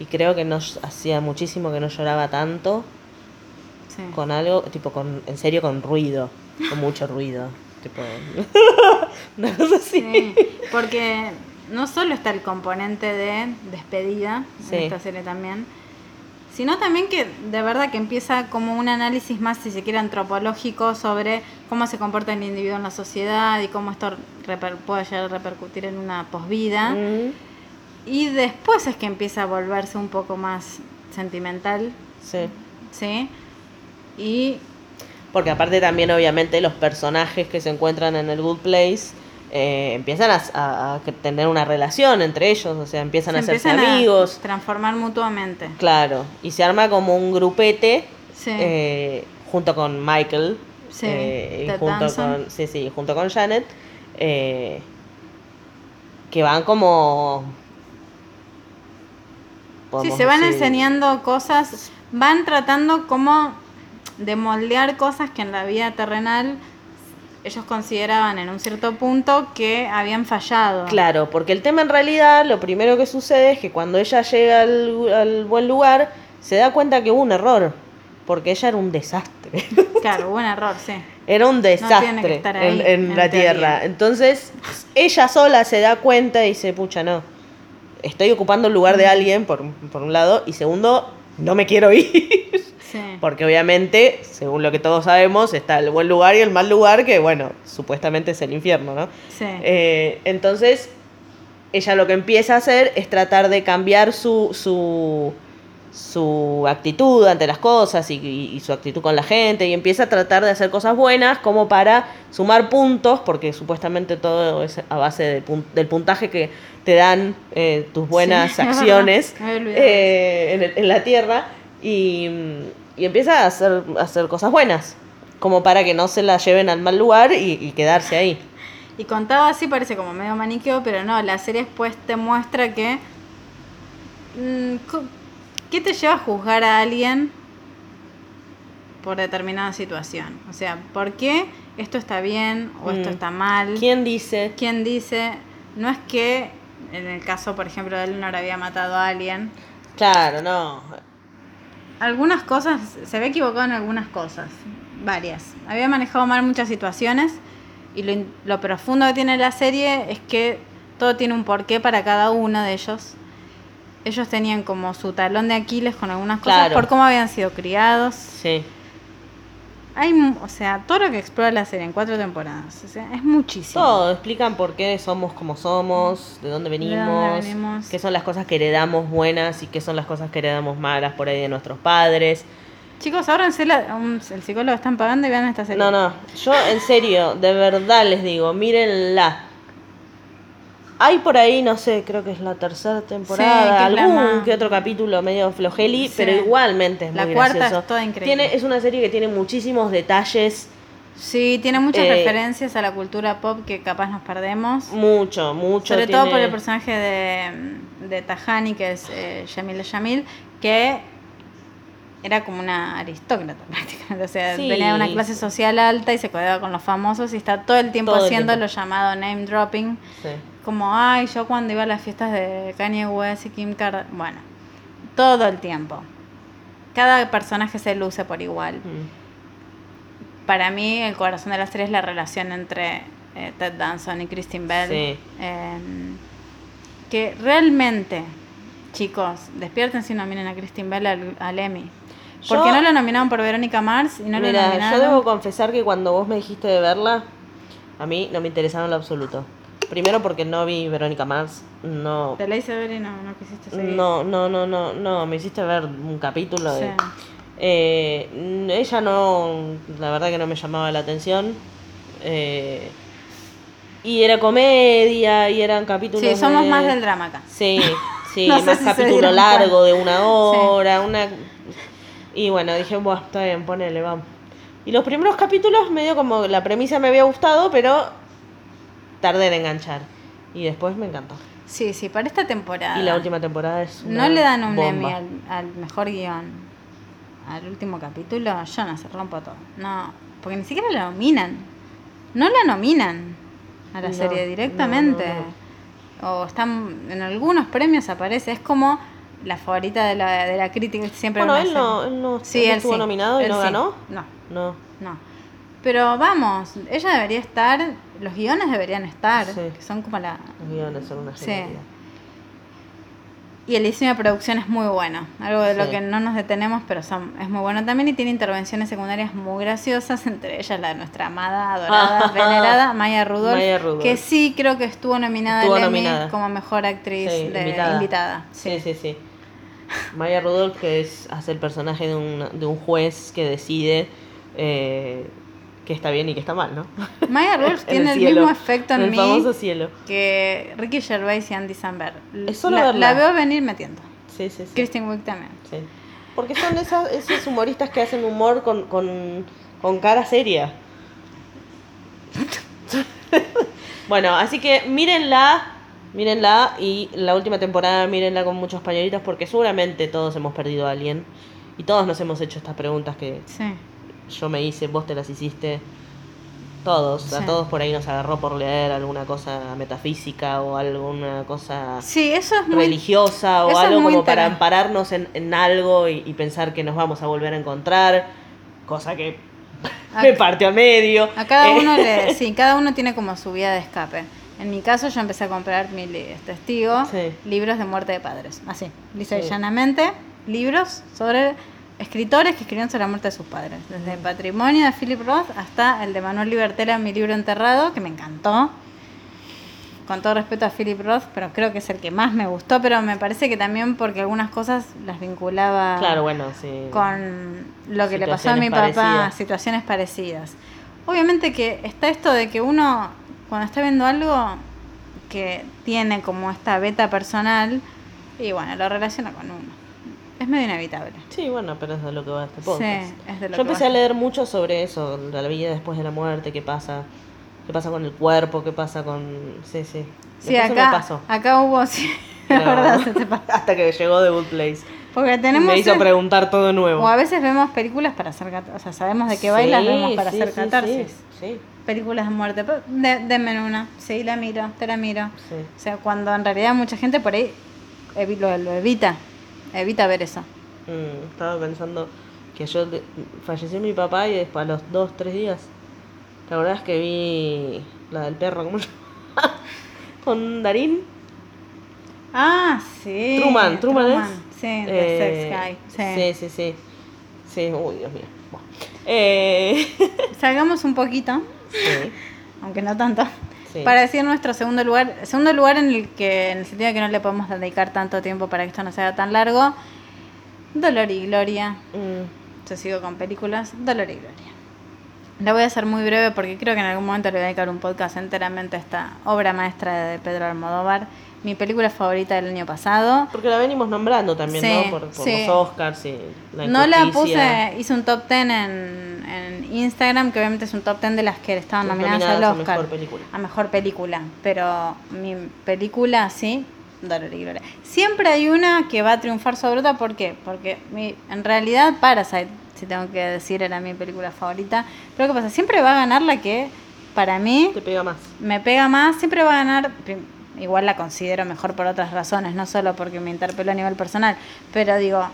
Y creo que no hacía muchísimo que no lloraba tanto Sí. con algo, tipo, con, en serio, con ruido. Con mucho ruido. Tipo. una cosa así. Sí, porque no solo está el componente de despedida Sí. en esta serie también, sino también que de verdad que empieza como un análisis más, si se quiere, antropológico sobre cómo se comporta el individuo en la sociedad y cómo esto reper- puede llegar a repercutir en una posvida. Mm, Y después es que empieza a volverse un poco más sentimental, sí. ¿sí? Y Porque aparte también obviamente los personajes que se encuentran en el Good Place eh, empiezan a, a- a que tener una relación entre ellos, o sea, empiezan se a hacerse empiezan amigos, a transformar mutuamente. claro, y se arma como un grupete Sí. eh, junto con Michael, Sí, eh, y junto Danson. con, sí, sí, junto con Janet, eh, que van como... Sí, se van decir- enseñando cosas, van tratando como de moldear cosas que en la vida terrenal ellos consideraban en un cierto punto que habían fallado. Claro, porque el tema en realidad, lo primero que sucede es que cuando ella llega al, al buen lugar, se da cuenta que hubo un error, porque ella era un desastre. Claro, buen error, sí. Era un desastre ahí, en, en en la teoría. tierra. Entonces, ella sola se da cuenta y dice, pucha, no, estoy ocupando el lugar de alguien, por, por un lado, y segundo, no me quiero ir. Sí. Porque obviamente, según lo que todos sabemos, está el buen lugar y el mal lugar, que bueno, supuestamente es el infierno, ¿no? Sí. Eh, entonces, ella lo que empieza a hacer es tratar de cambiar su, su, su actitud ante las cosas y, y- y su actitud con la gente y empieza a tratar de hacer cosas buenas como para sumar puntos, porque supuestamente todo es a base de pun- del puntaje que te dan eh, tus buenas Sí, acciones eh, en, en la tierra y, y empieza a hacer, a hacer cosas buenas, como para que no se la lleven al mal lugar y, y quedarse ahí. Y contado así parece como medio maniqueo, pero no, la serie después te muestra que... mm, ¿Qué te lleva a juzgar a alguien por determinada situación? O sea, ¿por qué esto está bien o esto Mm. está mal? ¿Quién dice? ¿Quién dice? No es que en el caso, por ejemplo, de Eleanor había matado a alguien. Claro, no. Algunas cosas, se había equivocado en algunas cosas, varias. Había manejado mal muchas situaciones y lo, lo profundo que tiene la serie es que todo tiene un porqué para cada uno de ellos. Ellos tenían como su talón de Aquiles con algunas cosas Claro. por cómo habían sido criados. Sí. Hay, o sea, todo lo que explora la serie en cuatro temporadas, o sea, es muchísimo. Todo, explican por qué somos como somos, de dónde venimos, dónde venimos. qué son las cosas que heredamos buenas y qué son las cosas que heredamos malas por ahí de nuestros padres. Chicos, la, un- el psicólogo están pagando y vean esta serie. No, no, yo en serio, de verdad les digo, mírenla. Hay por ahí, no sé, creo que es la tercera temporada, que la algún que otro capítulo medio flojeli, Sí. pero igualmente es La muy cuarta gracioso. es toda increíble. Tiene, es una serie que tiene muchísimos detalles, Sí, tiene muchas Eh, referencias a la cultura pop que capaz nos perdemos. mucho, mucho. Sobre todo por el personaje de, de Tahani, que es eh, Yamil Yamil, que era como una aristócrata prácticamente. O sea, Sí. venía de una clase social alta y se codeaba con los famosos y está todo el tiempo Todo el haciendo tiempo. lo llamado name dropping. Sí. Como, ay, yo cuando iba a las fiestas de Kanye West y Kim Kardashian. Bueno, todo el tiempo. Cada personaje se luce por igual. Mm. Para mí, el corazón de la serie es la relación entre eh, Ted Danson y Kristen Bell. Sí. Em, que realmente, chicos, despiértense y no miren a Kristen Bell al, al Emmy. Porque Yo- no lo nominaron por Verónica Mars y no lo Mira, nominaron. yo debo confesar que cuando vos me dijiste de verla, a mí no me interesaba en lo absoluto. Primero porque no vi Verónica Mars, no, Te la hice ver y no, no quisiste seguir. no, no, no, no, no, me hiciste ver un capítulo de... Sí. Eh, ella no, la verdad que no me llamaba la atención. eh, y era comedia, y eran capítulos Sí, somos de- más del drama acá. Sí, sí, No más si capítulo largo cuenta. de una hora, una... Y bueno, dije, bueno, está bien, ponele, vamos. Y los primeros capítulos medio como la premisa me había gustado, pero tardé en enganchar. Y después me encantó. Sí, sí, para esta temporada. Y la última temporada es una No le dan un. Emmy al, al mejor guion. Al último capítulo, yo no sé, rompo todo. No, porque ni siquiera la nominan. No la nominan a la No, serie directamente. no, O están en algunos premios aparece. Es como la favorita de la, de la crítica. Siempre Bueno, él no, él no Sí, él él estuvo sí. nominado y Él no sí. ganó. No, No. no. Pero vamos, ella debería estar. Los guiones deberían estar. Sí. Que son como la. Los guiones son una Sí. Y el diseño de producción es muy bueno, algo de lo que no nos detenemos, pero son, es muy bueno también y tiene intervenciones secundarias muy graciosas, entre ellas la de nuestra amada, adorada, venerada Maya Rudolph, Maya Rudolph. que sí creo que estuvo nominada Estuvo nominada. como mejor actriz de- invitada. invitada. Sí, sí, sí. Maya Rudolph, que es, hace el personaje de un, de un juez que decide eh, que está bien y que está mal, ¿no? Maya Rudolph En tiene el, cielo, mismo efecto en, el mí famoso cielo. que Ricky Gervais y Andy Samberg. Es solo la, verla. la veo venir metiendo. Sí, sí, sí. Kristen Wiig también. Sí. Porque son esas, esos humoristas que hacen humor con, con, con cara seria. bueno, así que mírenla, mírenla y la última temporada mírenla con muchos pañuelitos porque seguramente todos hemos perdido a alguien y todos nos hemos hecho estas preguntas que Sí. Yo me hice, vos te las hiciste. Todos, a todos por ahí nos agarró por leer alguna cosa metafísica o alguna cosa Sí, eso es muy religiosa o eso algo como para ampararnos en, en algo y, y pensar que nos vamos a volver a encontrar, cosa que A- me partió a medio. A cada Eh, uno le, sí, cada uno tiene como su vía de escape. En mi caso yo empecé a comprar mi testigo, Sí. libros de muerte de padres. Así, lisa y llanamente, libros sobre escritores que escribieron sobre la muerte de sus padres. Desde el patrimonio de Philip Roth hasta el de Manuel Libertela, mi libro enterrado, que me encantó. Con todo respeto a Philip Roth, pero creo que es el que más me gustó, pero me parece que también porque algunas cosas las vinculaba Claro, bueno, sí. con lo que le pasó a mi papá, parecidas. situaciones parecidas. Obviamente que está esto de que uno, cuando está viendo algo que tiene como esta beta personal, y bueno, lo relaciona con uno. Es medio inevitable. Sí, bueno, pero es de lo que va este podcast. Sí, es de lo Yo que empecé va. a leer mucho sobre eso, la vida después de la muerte, qué pasa, qué pasa con el cuerpo, qué pasa con... Sí, sí. Sí, Después acá, pasó. acá hubo, sí, la verdad se te pasa. Hasta que llegó The Good Place. Porque Y tenemos... me hizo el- preguntar todo nuevo. o a veces vemos películas para hacer o sea, sabemos de qué bailas, Sí, vemos para sí, hacer catarsis. Sí, sí, Películas de muerte, de, denme una, sí, la miro, te la miro. sí. O sea, cuando en realidad mucha gente por ahí lo evita, evita ver eso. Mm, estaba pensando que yo de- falleció mi papá y después a los dos, tres días. La verdad es que vi la del perro, ¿cómo se? Con Darín. Ah, sí. Truman, Truman, es. Sí, Eh, Sex Guy. Sí. Sí, sí, sí. Sí, uy, Dios mío. Eh, Salgamos un poquito, sí, aunque no tanto, sí. para decir nuestro segundo lugar. Segundo lugar en el que, en el sentido de que no le podemos dedicar tanto tiempo para que esto no sea tan largo. Dolor y Gloria. Mm, Yo sigo con películas. Dolor y Gloria. La voy a hacer muy breve porque creo que en algún momento le voy a dedicar un podcast enteramente a esta obra maestra de Pedro Almodóvar. Mi película favorita del año pasado. porque la venimos nombrando también, Sí, ¿no? Por, por sí. los Oscars y la No la puse, hice un top 10 en, en Instagram, que obviamente es un top 10 de las que estaban nominadas, nominadas al a Oscar. mejor película. A mejor película. Pero mi película, sí, Dolor y Gloria. Siempre hay una que va a triunfar sobre otra, ¿por qué? Porque mi- en realidad Parasite, si tengo que decir, era mi película favorita. Pero ¿qué pasa? Siempre va a ganar la que, para mí, Te pega más. me pega más, siempre va a ganar, igual la considero mejor por otras razones, no solo porque me interpeló a nivel personal, pero digo,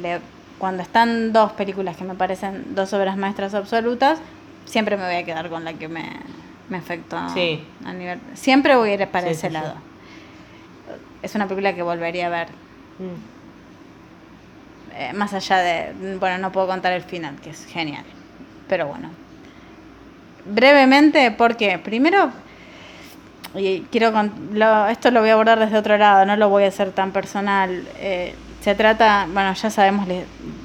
le- cuando están dos películas que me parecen dos obras maestras absolutas, siempre me voy a quedar con la que me, me afectó Sí. a nivel... Siempre voy a ir para Sí, ese sí, lado. Es una película que volvería a ver. Mm. eh, más allá de, bueno, no puedo contar el final, que es genial, pero bueno. Brevemente, porque primero, y quiero con- lo- esto lo voy a abordar desde otro lado, no lo voy a hacer tan personal. eh, se trata, bueno, ya sabemos,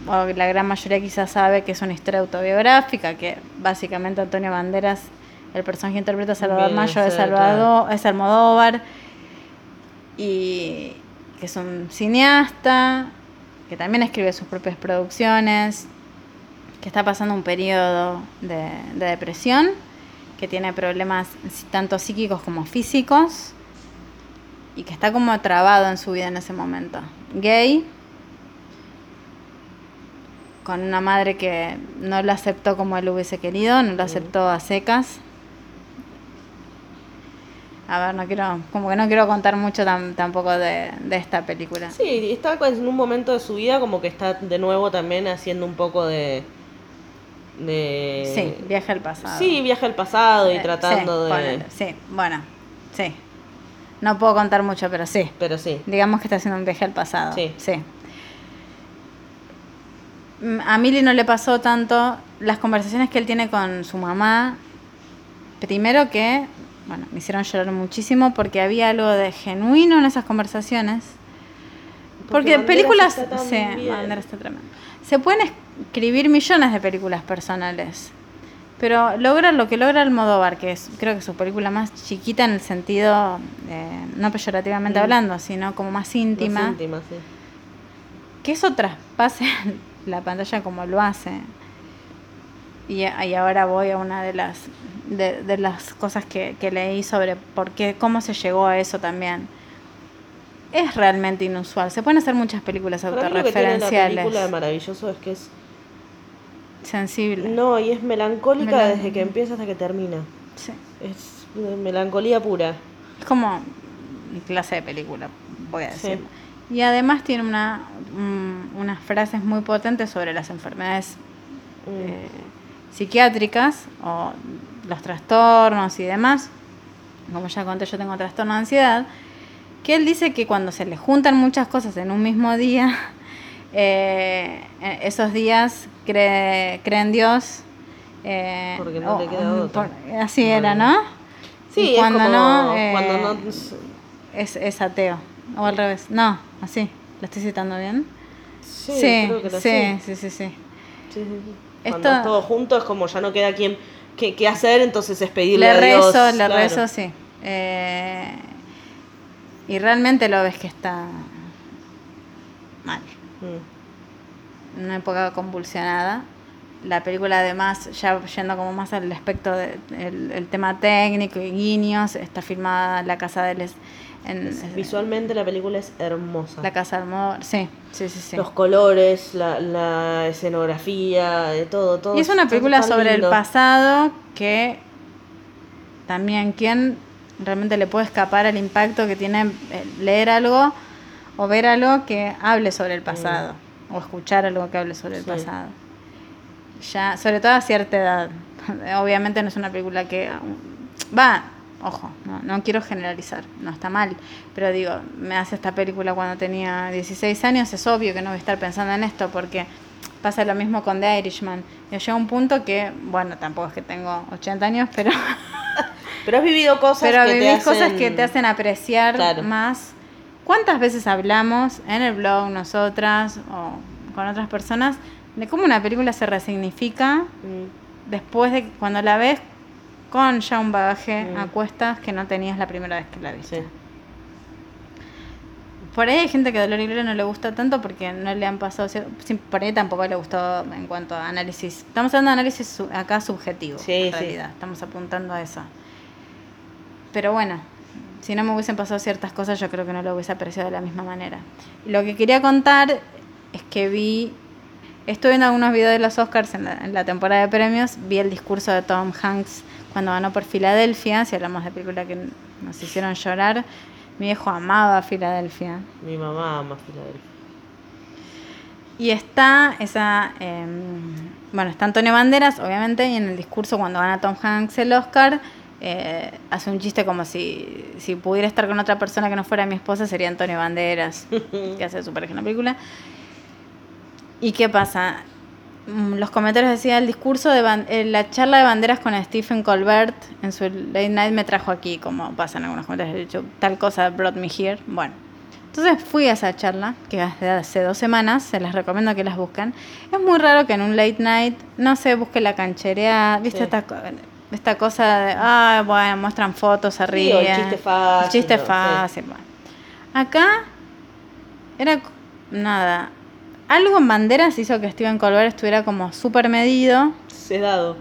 o la gran mayoría quizás sabe que es una historia autobiográfica, que básicamente Antonio Banderas, el personaje que interpreta a Salvador Viene a Mayo, es Salvador, es Almodóvar, y que es un cineasta, que también escribe sus propias producciones, que está pasando un periodo de, de depresión, que tiene problemas tanto psíquicos como físicos y que está como trabado en su vida en ese momento. Gay, con una madre que no lo aceptó como él hubiese querido, no lo aceptó a secas. A ver, no quiero, como que no quiero contar mucho tam- tampoco de, de esta película. Sí, está en un momento de su vida como que está de nuevo también haciendo un poco de... de Sí, viaje al pasado. Sí, viaje al pasado y Eh, tratando sí, de... sí, bueno, sí. No puedo contar mucho, pero sí. Pero sí. Digamos que está haciendo un viaje al pasado. Sí. Mm, A Mili no le pasó tanto las conversaciones que él tiene con su mamá. Primero que, bueno, me hicieron llorar muchísimo porque había algo de genuino en esas conversaciones. Porque, Banderas películas, está sí, está tremendo. Se pueden escribir millones de películas personales, pero logra lo que logra Almodóvar, que es creo que su película más chiquita en el sentido, eh, no peyorativamente Mm. hablando, sino como más íntima, Más íntima, sí. que eso traspase la pantalla como lo hace. Y, y ahora voy a una de las de, de las cosas que, que leí sobre por qué, cómo se llegó a eso también. Es realmente inusual. Se pueden hacer muchas películas Para mí lo que tiene la autorreferenciales. película de maravilloso es que es... Sensible. No, y es melancólica Melan- desde que empieza hasta que termina. Sí. Es melancolía pura. Es como clase de película, voy a Sí. decir. Y además tiene una, mm, unas frases muy potentes sobre las enfermedades Mm. eh, psiquiátricas o los trastornos y demás. Como ya conté, yo tengo trastorno de ansiedad. Que él dice que cuando se le juntan muchas cosas en un mismo día, eh, eh, esos días cree, cree en Dios. eh, Porque no le queda o- otra. por- así era, ¿no? Sí, Y es cuando como no, eh, cuando no... es, es ateo. O al revés. No, así. ¿Lo estoy citando bien? Sí, sí, creo que sí, sí, sí, sí. Sí, sí, sí. Esto- Cuando es todo junto es como ya no queda quien qué, qué hacer, entonces es pedirle Le a Dios. rezo, le claro. rezo, sí. Eh, y realmente lo ves que está mal. Mm. Una época convulsionada. La película además, ya yendo como más al aspecto del el tema técnico y guiños, está filmada en la casa de él es- en Visualmente la película es hermosa. la casa Almodóvar. Sí, sí, sí, sí. Los colores, la, la escenografía, de todo, todo. Y es una película sobre lindo. el pasado que también quien realmente le puede escapar al impacto que tiene eh, leer algo o ver algo que hable sobre el pasado o escuchar algo que hable sobre el pasado. Ya, sobre todo a cierta edad. Obviamente no es una película que va, ojo, no, no quiero generalizar, no está mal, pero digo, me hace esta película cuando tenía 16 años, es obvio que no voy a estar pensando en esto porque pasa lo mismo con The Irishman. Yo llega un punto que, bueno, tampoco es que tengo 80 años, pero, Pero has vivido cosas pero que te hacen... cosas que te hacen apreciar Claro. más. ¿Cuántas veces hablamos en el blog nosotras o con otras personas de cómo una película se resignifica Mm. después de cuando la ves con ya un bagaje Mm. a cuestas que no tenías la primera vez que la viste? Sí. Por ahí hay gente que Dolor y Gloria no le gusta tanto porque no le han pasado. sí, por ahí tampoco le gustó en cuanto a análisis. Estamos hablando de análisis acá subjetivo, Sí, en sí. realidad. Estamos apuntando a eso. Pero bueno, si no me hubiesen pasado ciertas cosas, yo creo que no lo hubiese apreciado de la misma manera. Lo que quería contar es que vi. Estuve viendo algunos videos de los Oscars en la, en la temporada de premios. Vi el discurso de Tom Hanks cuando ganó por Filadelfia. Si hablamos de película que nos hicieron llorar. Mi viejo amaba Filadelfia. Mi mamá ama Filadelfia. Y está esa. eh, bueno, está Antonio Banderas, obviamente, y en el discurso cuando gana Tom Hanks el Oscar, eh, hace un chiste como si, si pudiera estar con otra persona que no fuera mi esposa, sería Antonio Banderas, que hace su pareja en la película. ¿Y qué pasa? Mm, Los comentarios decían el discurso de ban- eh, la charla de banderas con Stephen Colbert en su late night me trajo aquí, como pasa en algunos comentarios, he dicho tal cosa brought me here. Bueno, entonces fui a esa charla, que hace dos semanas, se las recomiendo que las busquen. Es muy raro que en un late night no se busque la cancherea, ¿viste? Sí. Esta, co- esta cosa de, ah, bueno, muestran fotos, se Sí, el chiste fácil, El chiste sí. fácil, bueno. Acá era nada. Algo en banderas hizo que Steven Colbert estuviera como súper medido. Sedado.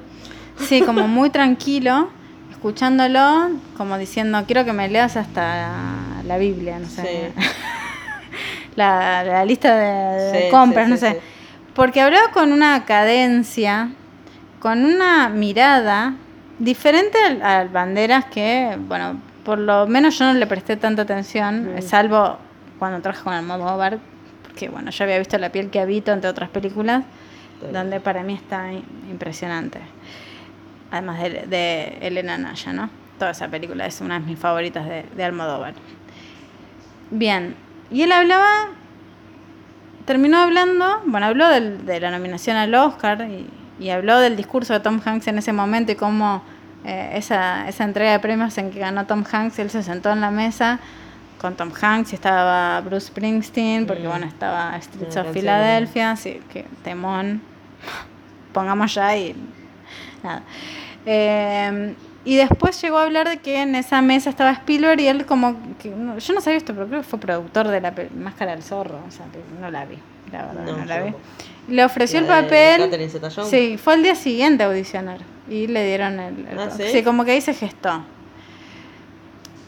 Sí, como muy tranquilo, escuchándolo, como diciendo, quiero que me leas hasta la Biblia, no sé. Sí. la, la lista de, de Sí, compras, no sé. Porque hablaba con una cadencia, con una mirada diferente al, Banderas que, bueno, por lo menos yo no le presté tanta atención, Mm. salvo cuando trabajo con Almodóvar, porque, bueno, yo había visto La piel que habito, entre otras películas, Sí. donde para mí está impresionante. Además de, de Elena Naya, ¿no? Toda esa película es una de mis favoritas de, de Almodóvar. Bien, y él hablaba, terminó hablando, bueno, habló del- de la nominación al Oscar y, y habló del discurso de Tom Hanks en ese momento y cómo eh, esa, esa entrega de premios en que ganó Tom Hanks, él se sentó en la mesa con Tom Hanks y estaba Bruce Springsteen, porque Mm. bueno, estaba Streets of. Philadelphia, sí, que temón, pongamos ya y nada. Eh, y después llegó a hablar de que en esa mesa estaba Spielberg y él como que, no, yo no sabía esto, pero creo que fue productor de la Máscara del Zorro, o sea, no la vi, la verdad, no, No, la vi. tampoco. Le ofreció el papel. Sí, fue al día siguiente a audicionar y le dieron el, el Ah, ¿sí? como que ahí se gestó.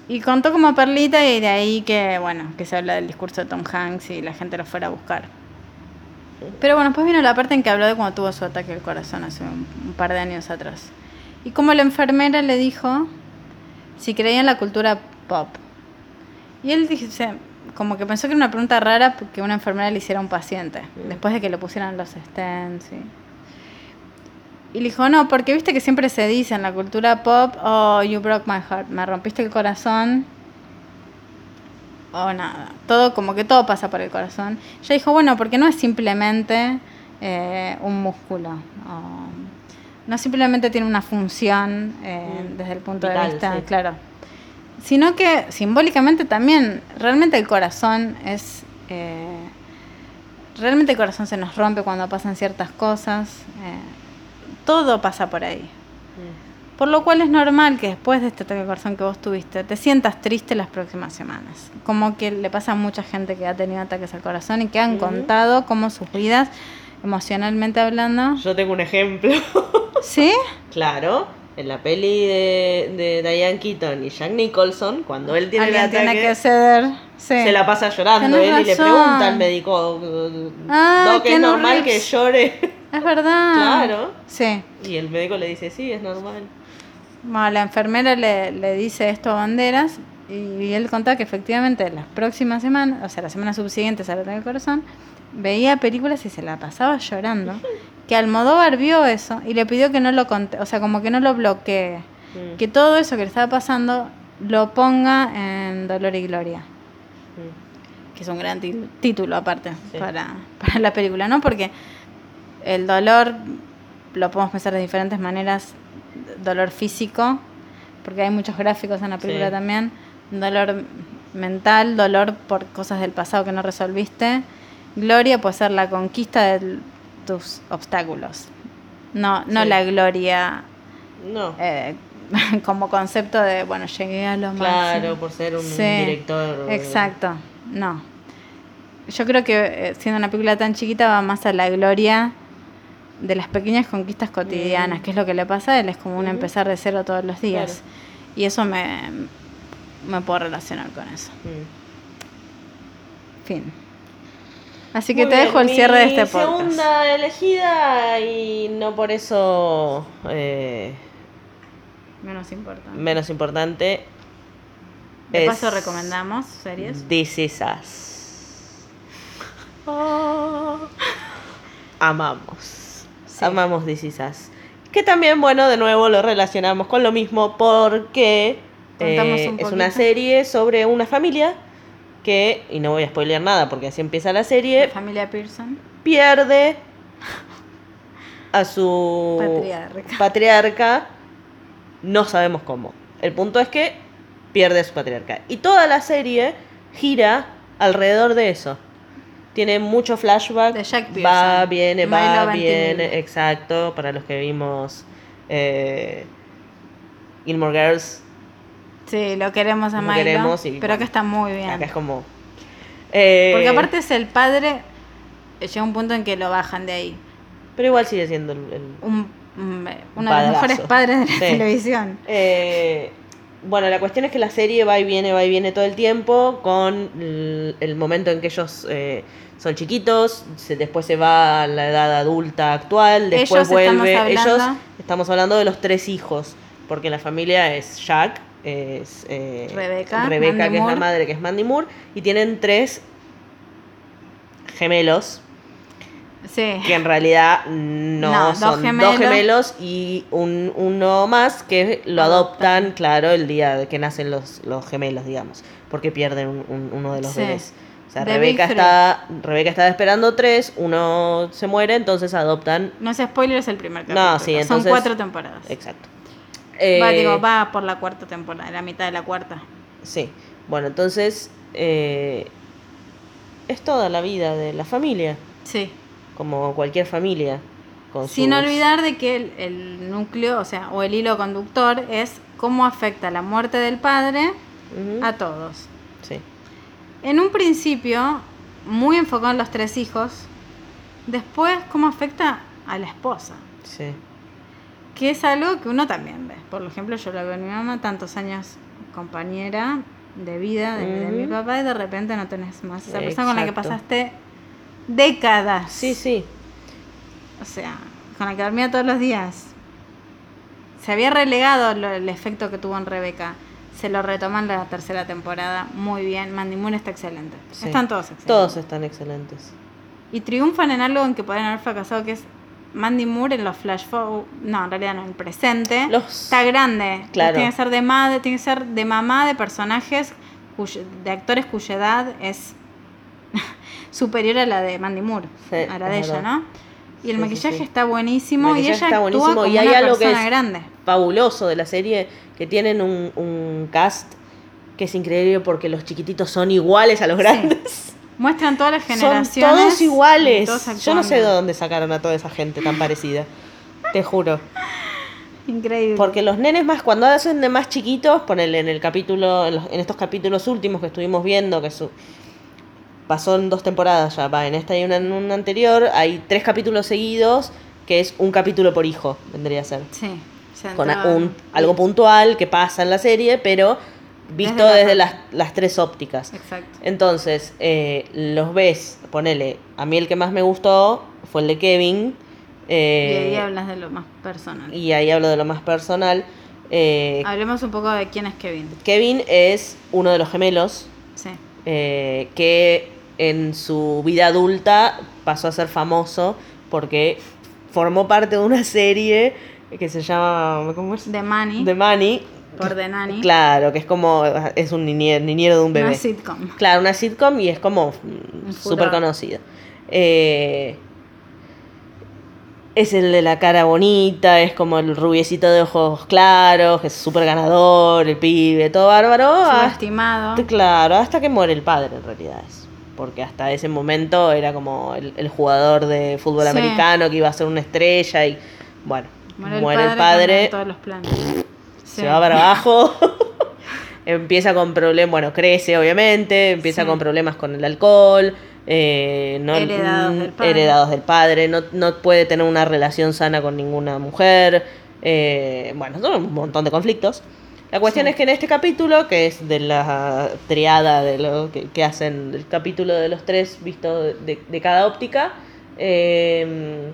Y contó como perlita y de ahí que, bueno, que se habla del discurso de Tom Hanks y la gente lo fuera a buscar. Pero bueno, después vino la parte en que habló de cuando tuvo su ataque al corazón hace un, un par de años atrás. Y como la enfermera le dijo si creía en la cultura pop. Y él dice, como que pensó que era una pregunta rara que una enfermera le hiciera a un paciente, después de que le pusieran los stents. Y, y le dijo, no, porque viste que siempre se dice en la cultura pop, oh, you broke my heart, me rompiste el corazón. O nada, todo como que todo pasa por el corazón. Ella dijo, bueno, porque no es simplemente eh, un músculo. o no simplemente tiene una función eh, Mm, desde el punto de vista, sí. claro. Sino que simbólicamente también, realmente el corazón es... eh, realmente el corazón se nos rompe cuando pasan ciertas cosas. eh, todo pasa por ahí. Mm. Por lo cual es normal que después de este ataque al corazón que vos tuviste, te sientas triste las próximas semanas. Como que le pasa a mucha gente que ha tenido ataques al corazón y que han Ujú. contado cómo sus vidas, emocionalmente hablando. Yo tengo un ejemplo. ¿Sí? claro, en la peli de, de Diane Keaton y Jack Nicholson, cuando él tiene el ataque, tiene que ceder. Sí. se la pasa llorando él y le pregunta al médico, Ah, no, que es normal que llore. Es verdad. Claro. Sí. Y el médico le dice, sí, es normal. Bueno, la enfermera le, le dice esto a Banderas y él contaba que efectivamente las próximas semanas, o sea, la semana subsiguiente al ataque al corazón, veía películas y se la pasaba llorando. Que Almodóvar vio eso y le pidió que no lo conte, o sea, como que no lo bloquee. Mm, Que todo eso que le estaba pasando lo ponga en Dolor y Gloria. mm. que es un gran título aparte Sí. para, para la película, ¿no? Porque el dolor lo podemos pensar de diferentes maneras, dolor físico, porque hay muchos gráficos en la película Sí. también, dolor mental, dolor por cosas del pasado que no resolviste, gloria puede ser la conquista de tus obstáculos, no, no Sí. la gloria No, eh, como concepto de, bueno, llegué a lo claro, máximo. por ser un Sí, director. Exacto, no. Yo creo que eh, siendo una película tan chiquita va más a la gloria de las pequeñas conquistas cotidianas, Mm. que es lo que le pasa a él, es como un Ujú. empezar de cero todos los días. Claro. Y eso me, me puedo relacionar con eso. Mm. Fin. Así que Muy te bien, dejo el cierre de este podcast. segunda elegida y no por eso eh, Menos importante. menos importante. de es paso recomendamos series. This Is Us. Oh. Amamos. Sí. Amamos This Is Us. Que también, bueno, de nuevo lo relacionamos con lo mismo porque eh, un es una serie sobre una familia que, y no voy a spoilear nada porque así empieza la serie, Familia Pearson. pierde a su Patriarca. patriarca, no sabemos cómo. El punto es que pierde a su patriarca. Y toda la serie gira alrededor de eso. Tiene mucho flashback. De Jack va, viene, va, viene. Exacto. Para los que vimos eh, Gilmore Girls, Sí, lo queremos a Lo Milo. queremos y, pero acá está muy bien. acá es como. eh, Porque aparte es el padre. eh, Llega un punto en que lo bajan de ahí. Pero igual sigue siendo el. el- Un, un- uno de los mejores padres de la Sí. televisión. Eh, bueno, la cuestión es que la serie va y viene, va y viene todo el tiempo con el, el momento en que ellos eh, son chiquitos, se- después se va a la edad adulta actual, después Ellos estamos vuelve. hablando- Ellos estamos hablando de los tres hijos, porque la familia es Jack, es eh, Rebeca, Rebeca, que es la madre, que es Mandy Moore, y tienen tres gemelos Sí. que en realidad no, No, dos son gemelos. dos gemelos y un, uno más que lo adoptan, claro, el día de que nacen los, los gemelos, digamos, porque pierden un- un- uno de los Sí. bebés. O sea, Rebeca está, Rebeca está esperando tres, uno se muere, entonces adoptan. No es spoiler, es el primer capítulo. No, sí, Son entonces- cuatro temporadas. Exacto. Va, Eh, digo, va por la cuarta temporada, la mitad de la cuarta. Sí, bueno, entonces eh, es toda la vida de la familia, Sí. como cualquier familia. Con Sin sus- olvidar de que el, el núcleo, o sea, o el hilo conductor es cómo afecta la muerte del padre a todos. Sí, En un principio, muy enfocado en los tres hijos, después cómo afecta a la esposa, sí. Que es algo que uno también ve. Por ejemplo, yo lo veo en mi mamá, tantos años compañera de vida de, de mi papá, y de repente no tenés más esa persona con la que pasaste décadas. Sí, sí. O sea, con la que dormía todos los días. Se había relegado lo- el efecto que tuvo en Rebeca. Se lo retoman la tercera temporada. Muy bien. Mandy Moore está excelente. Sí. Están todos excelentes. Todos están excelentes. Y triunfan en algo en que pueden haber fracasado, que es Mandy Moore en los flash forward. No, en realidad no, en el presente. Los- Está grande. Claro. Tiene que ser de madre, tiene que ser de mamá de personajes, cuyo- de actores cuya edad es superior a la de Mandy Moore. Sí, a la de ella. ¿no? Y el Sí, maquillaje sí. está buenísimo El y ella está actúa buenísimo como y hay una algo que es- grande. Fabuloso de la serie que tienen un, un cast que es increíble porque los chiquititos son iguales a los grandes. Muestran todas las Son generaciones. todos iguales. todos Yo no sé de dónde sacaron a toda esa gente tan parecida. Te juro. Increíble. Porque los nenes más, cuando hacen de más chiquitos, ponele en el capítulo, en, los- en estos capítulos últimos que estuvimos viendo, que su, pasó en dos temporadas ya, va, en esta y una, en una anterior, hay tres capítulos seguidos, que es un capítulo por hijo, vendría a ser. Sí. se Con a- entraba- un, algo puntual que pasa en la serie, pero visto Desde desde, la- las, las tres ópticas. Exacto. Entonces, eh, los ves, ponele, a mí el que más me gustó fue el de Kevin. Y eh, ahí hablas de lo más personal. y ahí hablo de lo más personal. Eh, Hablemos un poco de quién es Kevin. Kevin es uno de los gemelos Sí. que en su vida adulta pasó a ser famoso porque formó parte de una serie que se llama ¿cómo es? De Manny. The Money. Por The Nanny. Claro, que es como es un niñero, niñero de un bebé. Una sitcom. Claro, una sitcom y es como Un súper conocido. Eh, es el de la cara bonita, es como el rubiecito de ojos claros, que es súper ganador, el pibe, todo bárbaro. hasta- Subestimado. claro, hasta que muere el padre en realidad es. Porque hasta ese momento era como el, el jugador de fútbol Sí. americano que iba a ser una estrella y bueno, Muere, muere, el el padre. padre, con todos los planes. Se va para abajo. empieza con problemas, bueno, crece obviamente, empieza Sí. con problemas con el alcohol, eh, no, Heredados mm, del padre. heredados del padre, no, no puede tener una relación sana con ninguna mujer, eh, bueno, son un montón de conflictos. La cuestión Sí. es que en este capítulo, que es de la triada de lo que, que hacen el capítulo de los tres visto de, de cada óptica, eh,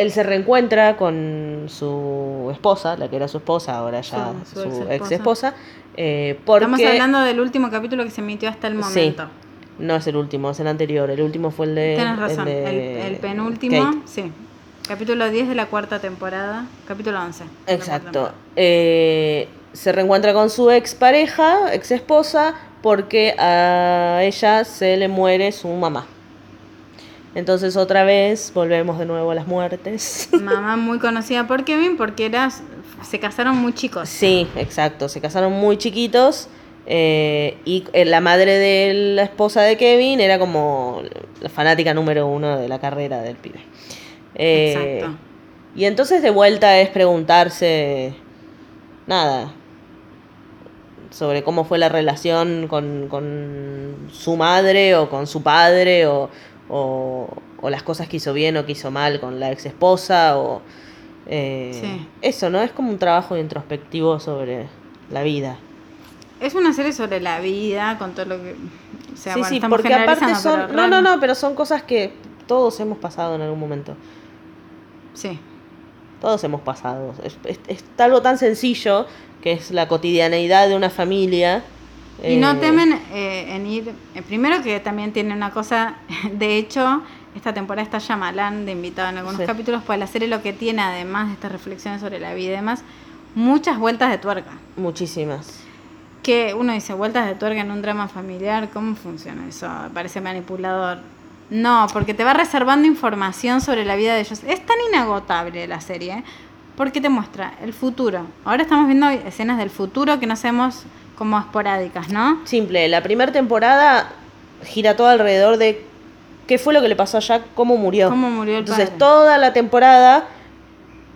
él se reencuentra con su esposa, la que era su esposa, ahora ya Su- su ex esposa, eh, porque Estamos hablando del último capítulo que se emitió hasta el Sí. momento. no es el último, es el anterior, el último fue el de... Tienes razón. el, El, de el penúltimo, Kate. sí. Capítulo 10 de la cuarta temporada. Capítulo 11. de la cuarta Exacto. temporada. Eh, se reencuentra con su ex pareja, ex esposa, porque a ella se le muere su mamá. Entonces otra vez volvemos de nuevo a las muertes. Mamá muy conocida por Kevin porque era, se casaron muy chicos. Sí, exacto. Se casaron muy chiquitos. eh, y eh, la madre de la esposa de Kevin era como la fanática número uno de la carrera del pibe. Eh, Exacto. Y entonces de vuelta es preguntarse, nada, sobre cómo fue la relación con, con su madre o con su padre o, o, o las cosas que hizo bien o que hizo mal con la ex esposa o eh, Sí. eso, ¿no? Es como un trabajo introspectivo sobre la vida. Es una serie sobre la vida, con todo lo que... O sea, sí, bueno, sí, porque aparte son... No, no, no, pero son cosas que todos hemos pasado en algún momento. Sí. Todos hemos pasado. Es, es- es algo tan sencillo que es la cotidianeidad de una familia. Y no eh, temen eh, en ir. eh, primero que también tiene una cosa. De hecho, esta temporada está Yamalán de invitado en algunos Sí. capítulos, pues la serie lo que tiene, además de estas reflexiones sobre la vida y demás, muchas vueltas de tuerca. Muchísimas. Que uno dice, vueltas de tuerca en un drama familiar, ¿cómo funciona eso? Parece manipulador. No, porque te va reservando información sobre la vida de ellos. Es tan inagotable la serie, porque te muestra el futuro. Ahora estamos viendo escenas del futuro que no sabemos como esporádicas, ¿no? Simple, la primera temporada gira todo alrededor de qué fue lo que le pasó a Jack, cómo murió. Cómo murió el Entonces padre. toda la temporada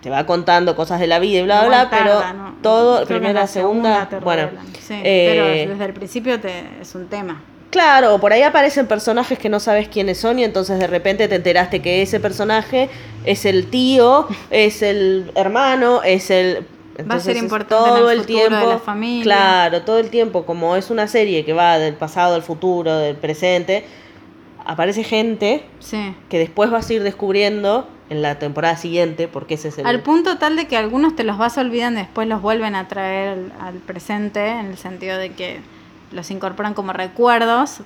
te va contando cosas de la vida y bla, bla, bla, pero todo, Creo primera, la segunda, bueno. Sí, eh, pero desde el principio te, es un tema. Claro, por ahí aparecen personajes que no sabes quiénes son y entonces de repente te enteraste que ese personaje es el tío, es el hermano, es el... Va a ser entonces importante en el de la familia. Claro, todo el tiempo, como es una serie que va del pasado al futuro, del presente, aparece gente Sí. que después vas a ir descubriendo en la temporada siguiente, porque ese es el... Al punto tal de que algunos te los vas olvidando y después los vuelven a traer al presente, en el sentido de que los incorporan como recuerdos,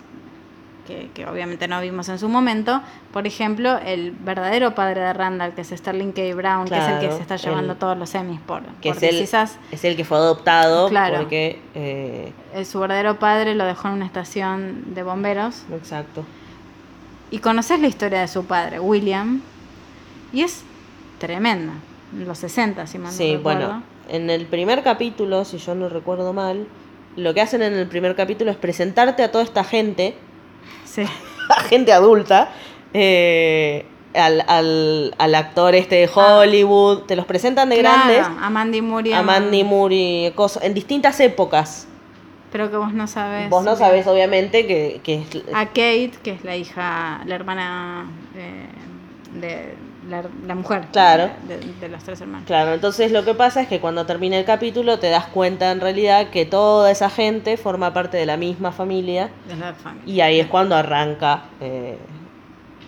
que, que obviamente no vimos en su momento. Por ejemplo, el verdadero padre de Randall, que es Sterling K. Brown, que es el que se está llevando el- todos los Emmys por, que por es el, Us. es el que fue adoptado Claro. porque... eh, Eh, Su verdadero padre lo dejó en una estación de bomberos. exacto. Y conoces la historia de su padre, William, y es tremenda. En los 60, si mal Sí, bueno, en el primer capítulo, si yo no recuerdo mal, lo que hacen en el primer capítulo es presentarte a toda esta gente, Sí. a gente adulta, eh, al, al, al actor este de Hollywood, te los presentan de Claro, grandes, a Mandy y a Mandy y cosas, en distintas épocas. Pero que vos no sabes. Vos no sabés, obviamente, que, que es- A Kate, que es la hija, la hermana eh, de la, la mujer. Claro. De, de- de los tres hermanos. Claro, entonces lo que pasa es que cuando termina el capítulo te das cuenta en realidad que toda esa gente forma parte de la misma familia De la familia. Y ahí es cuando arranca eh,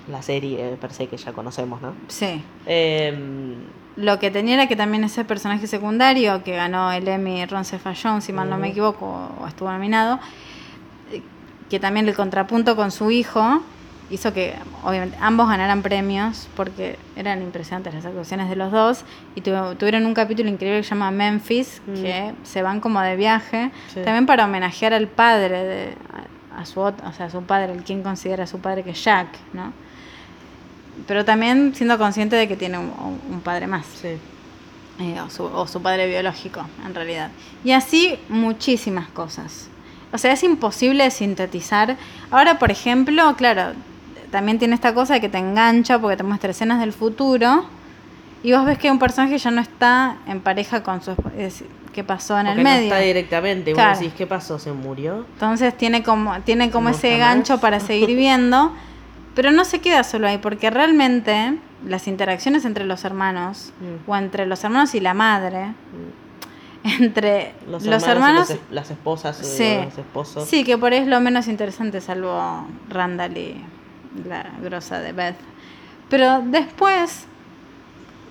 la serie per se que ya conocemos, ¿no? Sí. Em, Lo que tenía era que también ese personaje secundario que ganó el Emmy Ron Cephallon, si mal no me equivoco, o estuvo nominado, eh, que también el contrapunto con su hijo hizo que obviamente ambos ganaran premios porque eran impresionantes las actuaciones de los dos y tuvo- tuvieron un capítulo increíble que se llama Memphis Mm. que se van como de viaje Sí. también para homenajear al padre de a, a su o sea a su padre el quien considera a su padre que es Jack no pero también siendo consciente de que tiene un, un padre más sí. eh, o, su, o su padre biológico, en realidad. Y así muchísimas cosas. O sea, es imposible sintetizar. Ahora, por ejemplo, claro, también tiene esta cosa de que te engancha porque te muestra escenas del futuro y vos ves que un personaje ya no está en pareja con su es ¿Qué pasó en Porque el no medio? está directamente. Y vos decís, ¿qué pasó? ¿Se murió? Entonces tiene como, tiene como ese más. gancho para seguir viendo, pero no se queda solo ahí, porque realmente las interacciones entre los hermanos, Mm. o entre los hermanos y la madre, entre Los, hermanos, los es- las esposas, eh, Sí. los esposos. sí, que por ahí es lo menos interesante, salvo Randall y la grosa de Beth. Pero después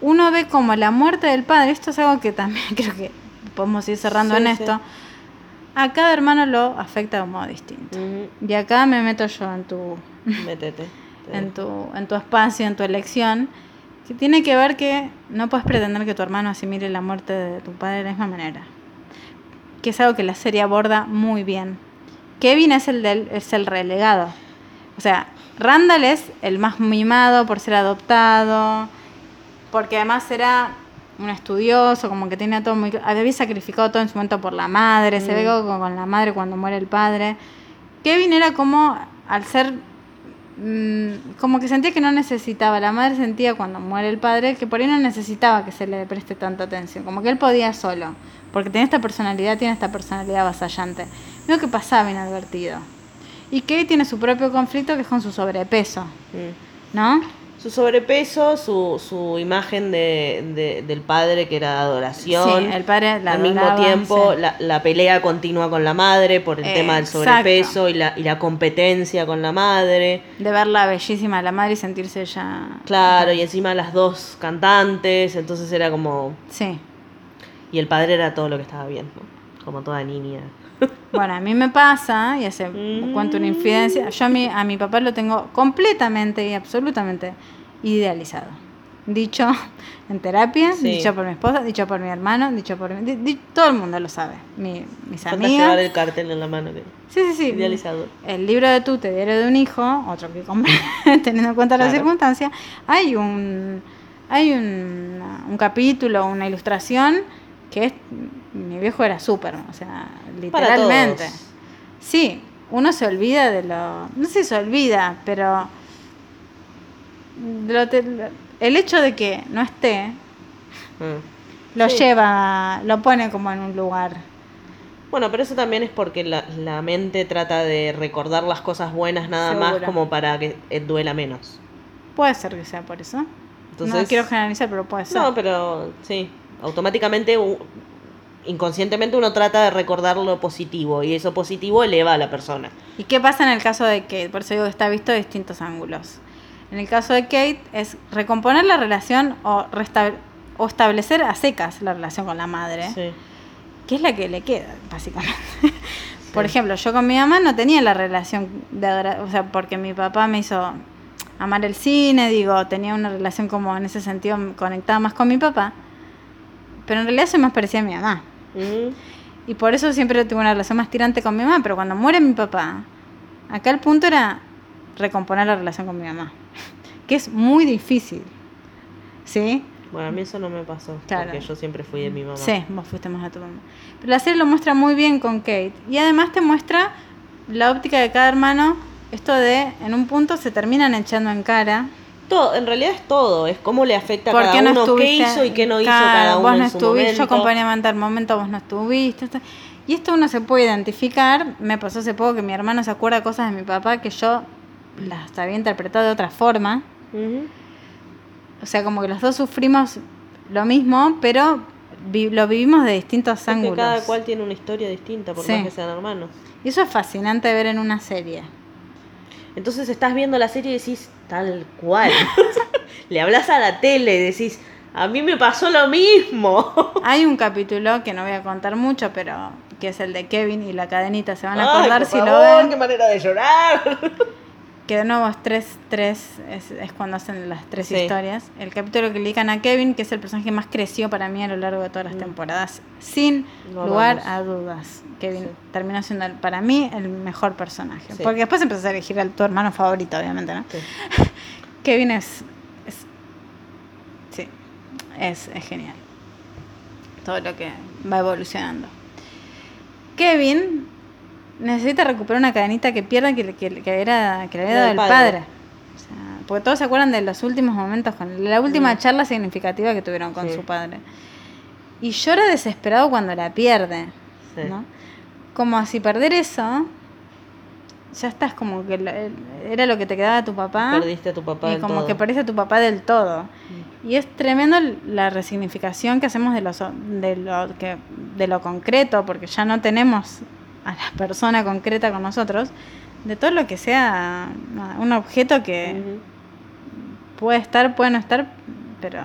uno ve como la muerte del padre, esto es algo que también creo que podemos ir cerrando Sí, en sí. esto, a cada hermano lo afecta de un modo distinto. Ujú, Y acá me meto yo en tu, Métete. en tu, en tu espacio, en tu elección, que tiene que ver que no puedes pretender que tu hermano asimile la muerte de tu padre de la misma manera. Que es algo que la serie aborda muy bien. Kevin es el del, es el relegado. O sea, Randall es el más mimado por ser adoptado, porque además era un estudioso, como que tenía todo muy... Había sacrificado todo en su momento por la madre, se ve Mm. con, con la madre cuando muere el padre. Kevin era como, al ser... mm, como que sentía que no necesitaba, la madre sentía cuando muere el padre que por ahí no necesitaba que se le preste tanta atención, como que él podía solo, porque tenía esta personalidad, tiene esta personalidad avasallante. Veo que pasaba inadvertido. Y Kevin tiene su propio conflicto que es con su sobrepeso, Mm. ¿no? Su sobrepeso, su, su imagen de, de- del padre que era adoración. Sí, el padre la Al mismo tiempo, sí. la, la pelea continua con la madre por el tema del sobrepeso y la, y la competencia con la madre. de verla bellísima a la madre y sentirse ya... Claro, y encima las dos cantantes, entonces era como... Sí. Y el padre era todo lo que estaba bien, ¿no? Como toda niña. Bueno, a mí me pasa, y hace Mm. cuento una infidencia, yo a mi, a mi papá lo tengo completamente y absolutamente idealizado. Dicho en terapia, Sí. dicho por mi esposa, dicho por mi hermano, dicho por mi, di- di- todo el mundo lo sabe. Mi- mis Falta llevar el cartel en la mano. que- Sí, sí, sí. Idealizado. El libro de Tute, Diario de un Hijo, otro que compré, teniendo en cuenta las circunstancias, hay un hay un, un capítulo, una ilustración que es mi viejo era súper, o sea, Para literalmente. todos. Sí, uno se olvida de lo, no sé si se olvida, pero lo te- lo- el hecho de que no esté Mm. lo Sí. lleva, lo pone como en un lugar. Bueno, pero eso también es porque la, la mente trata de recordar las cosas buenas nada más como para que eh, duela menos. Puede ser que sea por eso. no quiero generalizar, pero puede ser. No, pero sí, automáticamente, inconscientemente uno trata de recordar lo positivo y eso positivo eleva a la persona. ¿Y qué pasa en el caso de Kate? Por eso digo que está visto de distintos ángulos. En el caso de Kate es recomponer la relación o, o establecer a secas la relación con la madre, Sí. que es la que le queda, básicamente. Por ejemplo, yo con mi mamá no tenía la relación de o sea, porque mi papá me hizo amar el cine, digo, tenía una relación como en ese sentido conectada más con mi papá, pero en realidad soy más parecida a mi mamá. Mm, Y por eso siempre tuve una relación más tirante con mi mamá, pero cuando muere mi papá, acá el punto era recomponer la relación con mi mamá, que es muy difícil. ¿Sí? Bueno, a mí eso no me pasó, Claro. porque yo siempre fui de mi mamá. Sí, vos fuiste más a tu mamá. Pero la serie lo muestra muy bien con Kate. Y además te muestra la óptica de cada hermano. Esto de, en un punto se terminan echando en cara. Todo, en realidad es todo, es cómo le afecta a ¿Por cada no uno, qué hizo y qué no hizo cada uno Vos no en su estuviste, momento. yo acompañé en tal momento, vos no estuviste. Y esto uno se puede identificar. Me pasó hace poco que mi hermano se acuerda cosas de mi papá que yo las había interpretado de otra forma. O sea, como que los dos sufrimos lo mismo, pero vi- lo vivimos de distintos Porque ángulos. cada cual tiene una historia distinta, por Sí. más que sean hermanos. Y eso es fascinante ver en una serie. Entonces estás viendo la serie y decís, tal cual. Le hablas a la tele y decís, a mí me pasó lo mismo. Hay un capítulo que no voy a contar mucho, pero que es el de Kevin y la cadenita. Se van a Ay, acordar por si lo ven. qué manera de llorar. Que de nuevo es tres, tres es, es cuando hacen las tres Sí. historias. El capítulo que le dedican a Kevin, que es el personaje que más creció para mí a lo largo de todas las Mm. temporadas, sin lugar a dudas. Kevin Sí. terminó siendo el- para mí el mejor personaje. Sí. Porque después empezás a elegir a tu hermano favorito, obviamente, ¿no? Sí. Kevin es, es sí, es, es genial. Todo lo que va evolucionando. Kevin necesita recuperar una cadenita que pierda que, que, que era, que le había dado el padre. padre. O sea, porque todos se acuerdan de los últimos momentos, con la última Mm. charla significativa que tuvieron con Sí. su padre. Y llora desesperado cuando la pierde. Sí. ¿no? Como si perder eso, ya estás como que lo- era lo que te quedaba de tu papá. Perdiste a tu papá y del como todo. que perdiste a tu papá del todo. Y es tremendo la resignificación que hacemos de, los, de, lo, que, de lo concreto, porque ya no tenemos a la persona concreta con nosotros, de todo lo que sea nada, un objeto que puede estar, puede no estar, pero,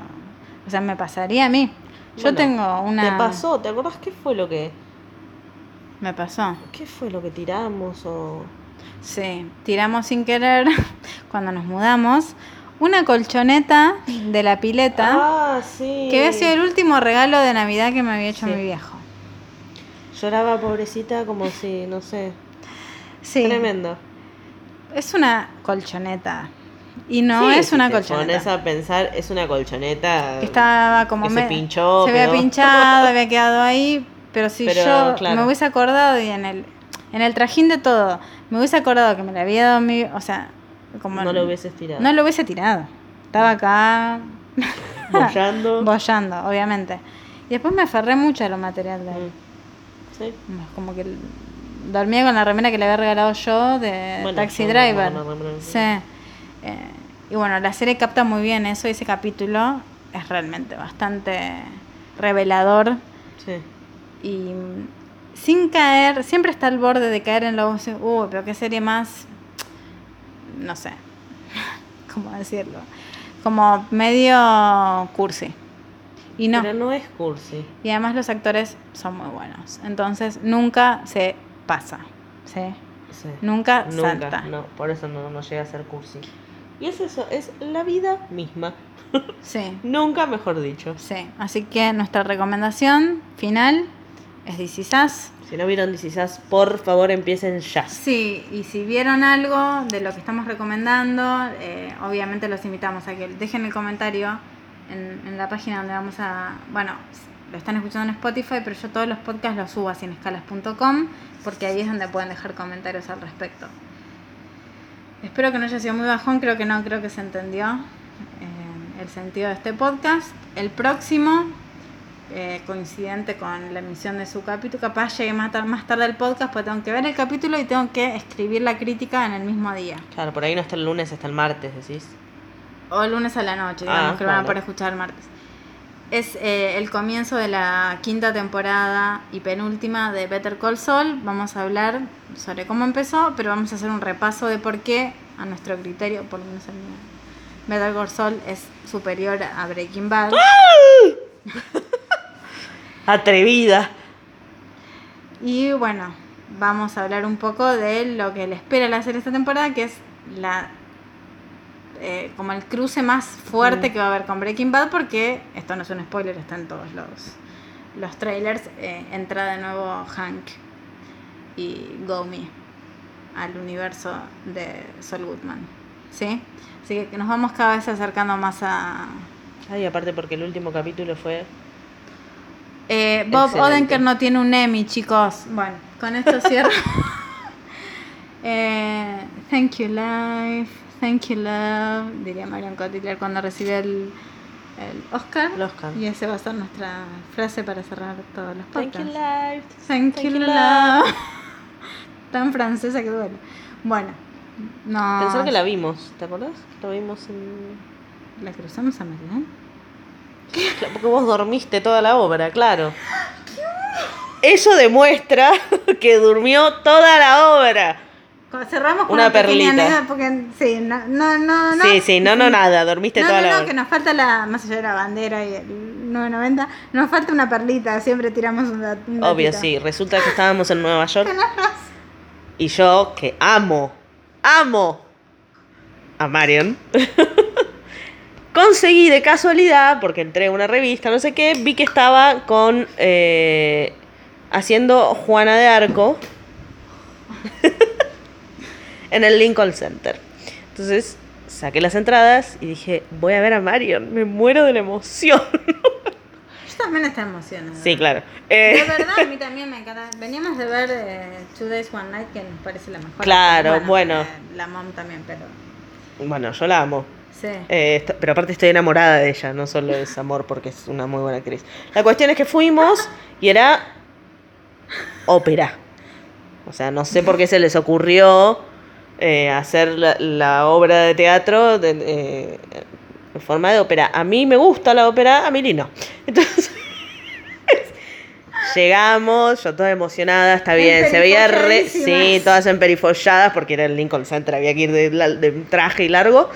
o sea, me pasaría a mí. Yo tengo una... ¿Te pasó? ¿Te acordás qué fue lo que Me pasó. qué fue lo que tiramos o Sí, tiramos sin querer, cuando nos mudamos, una colchoneta de la pileta. Ah, sí. Que había sido el último regalo de Navidad que me había hecho Sí. mi viejo. Lloraba pobrecita como si, no sé, Sí. tremendo. es una colchoneta. Y no Sí, es si una te colchoneta. pones a pensar, es una colchoneta. que estaba como que se pinchó, se había quedó. pinchado, había quedado ahí, pero si Pero, yo claro. me hubiese acordado y en el en el trajín de todo, me hubiese acordado que me la había dado mi, o sea, como No lo hubieses tirado. No lo hubiese tirado. Estaba acá Bollando. bollando, obviamente. Y después me aferré mucho a lo material de él. Mm. Sí. Como que dormía con la remera que le había regalado yo de Bueno, Taxi yo Driver. no, no, no, no. Sí. Eh, y bueno, la serie capta muy bien eso y ese capítulo es realmente bastante revelador Sí. y sin caer, siempre está al borde de caer en lo, uh, pero qué serie más, no sé, cómo decirlo, como medio cursi. Y no, Pero no es cursi. y además los actores son muy buenos, entonces nunca se pasa, ¿sí? Sí. Nunca, Nunca, salta. no, por eso no, no llega a ser cursi. Y es eso, es la vida misma. Sí, Nunca mejor dicho. sí. Así que nuestra recomendación final es This Is Us. Si no vieron This Is Us, por favor empiecen ya. Sí, y si vieron algo de lo que estamos recomendando, eh, obviamente los invitamos a que dejen el comentario en, en la página donde vamos a... Bueno, lo están escuchando en Spotify, pero yo todos los podcasts los subo a cinescalas.com porque ahí es donde pueden dejar comentarios al respecto. Espero que no haya sido muy bajón, creo que no, creo que se entendió eh, el sentido de este podcast. El próximo eh, coincidente con la emisión de su capítulo. Capaz llegue más, más tarde al podcast, porque tengo que ver el capítulo y tengo que escribir la crítica en el mismo día. Claro, por ahí no está el lunes, está el martes, decís. O el lunes a la noche, digamos Ah, que lo van a poder escuchar el martes. Es eh, el comienzo de la quinta temporada y penúltima de Better Call Saul. Vamos a hablar sobre cómo empezó, pero vamos a hacer un repaso de por qué, a nuestro criterio, por lo menos el mío, Better Call Saul es superior a Breaking Bad. Atrevida. Y bueno, vamos a hablar un poco de lo que le espera la serie esta temporada, que es la eh, como el cruce más fuerte Mm. que va a haber con Breaking Bad, porque esto no es un spoiler, está en todos los, los trailers. eh, entra de nuevo Hank y Gomi al universo de Saul Goodman. ¿Sí? Así que nos vamos cada vez acercando más a, Ay, aparte porque el último capítulo fue. Eh, Bob Excelente. Odenkirk no tiene un Emmy, chicos. Bueno, con esto cierro. eh, thank you, life. Thank you, love. Diría Marion Cotillard cuando recibe el, el Oscar. El Oscar. Y esa va a ser nuestra frase para cerrar todos los Thank podcasts. you, life. Thank, Thank you, you, love. Tan francesa que duele. Bueno, no. Pensar que la vimos, ¿te acordás? La vimos en. ¿La cruzamos a Marilyn? Porque vos dormiste toda la obra, claro. Eso demuestra que durmió toda la obra. Cerramos con Una una, perlita. porque sí, no, no, no. Sí, sí, no, no, nada, dormiste No, toda no, la no, que nos falta la, más allá de la bandera y el 990, nos falta una perlita, siempre tiramos un, dat- un Obvio, sí. Resulta que estábamos en Nueva York y yo, que amo, amo a Marion, conseguí de casualidad, porque entré a una revista, no sé qué, vi que estaba con. eh, haciendo Juana de Arco en el Lincoln Center. Entonces saqué las entradas y dije, voy a ver a Marion, me muero de la emoción. Yo también estoy emocionada. sí, claro. De Eh, verdad, a mí también me encanta. Veníamos de ver eh, Two Days, One Night, que nos parece la mejor. Claro, bueno. eh, la mom también, pero. bueno, yo la amo. Sí. Eh, pero aparte estoy enamorada de ella, no solo es amor porque es una muy buena actriz. La cuestión es que fuimos y era ópera. O sea, no sé por qué se les ocurrió eh, hacer la, la obra de teatro de, eh, en forma de ópera. A mí me gusta la ópera, a Mili no. Entonces, llegamos, yo toda emocionada, está bien, se veía re... Sí, todas emperifolladas porque era el Lincoln Center, había que ir de, traje y largo.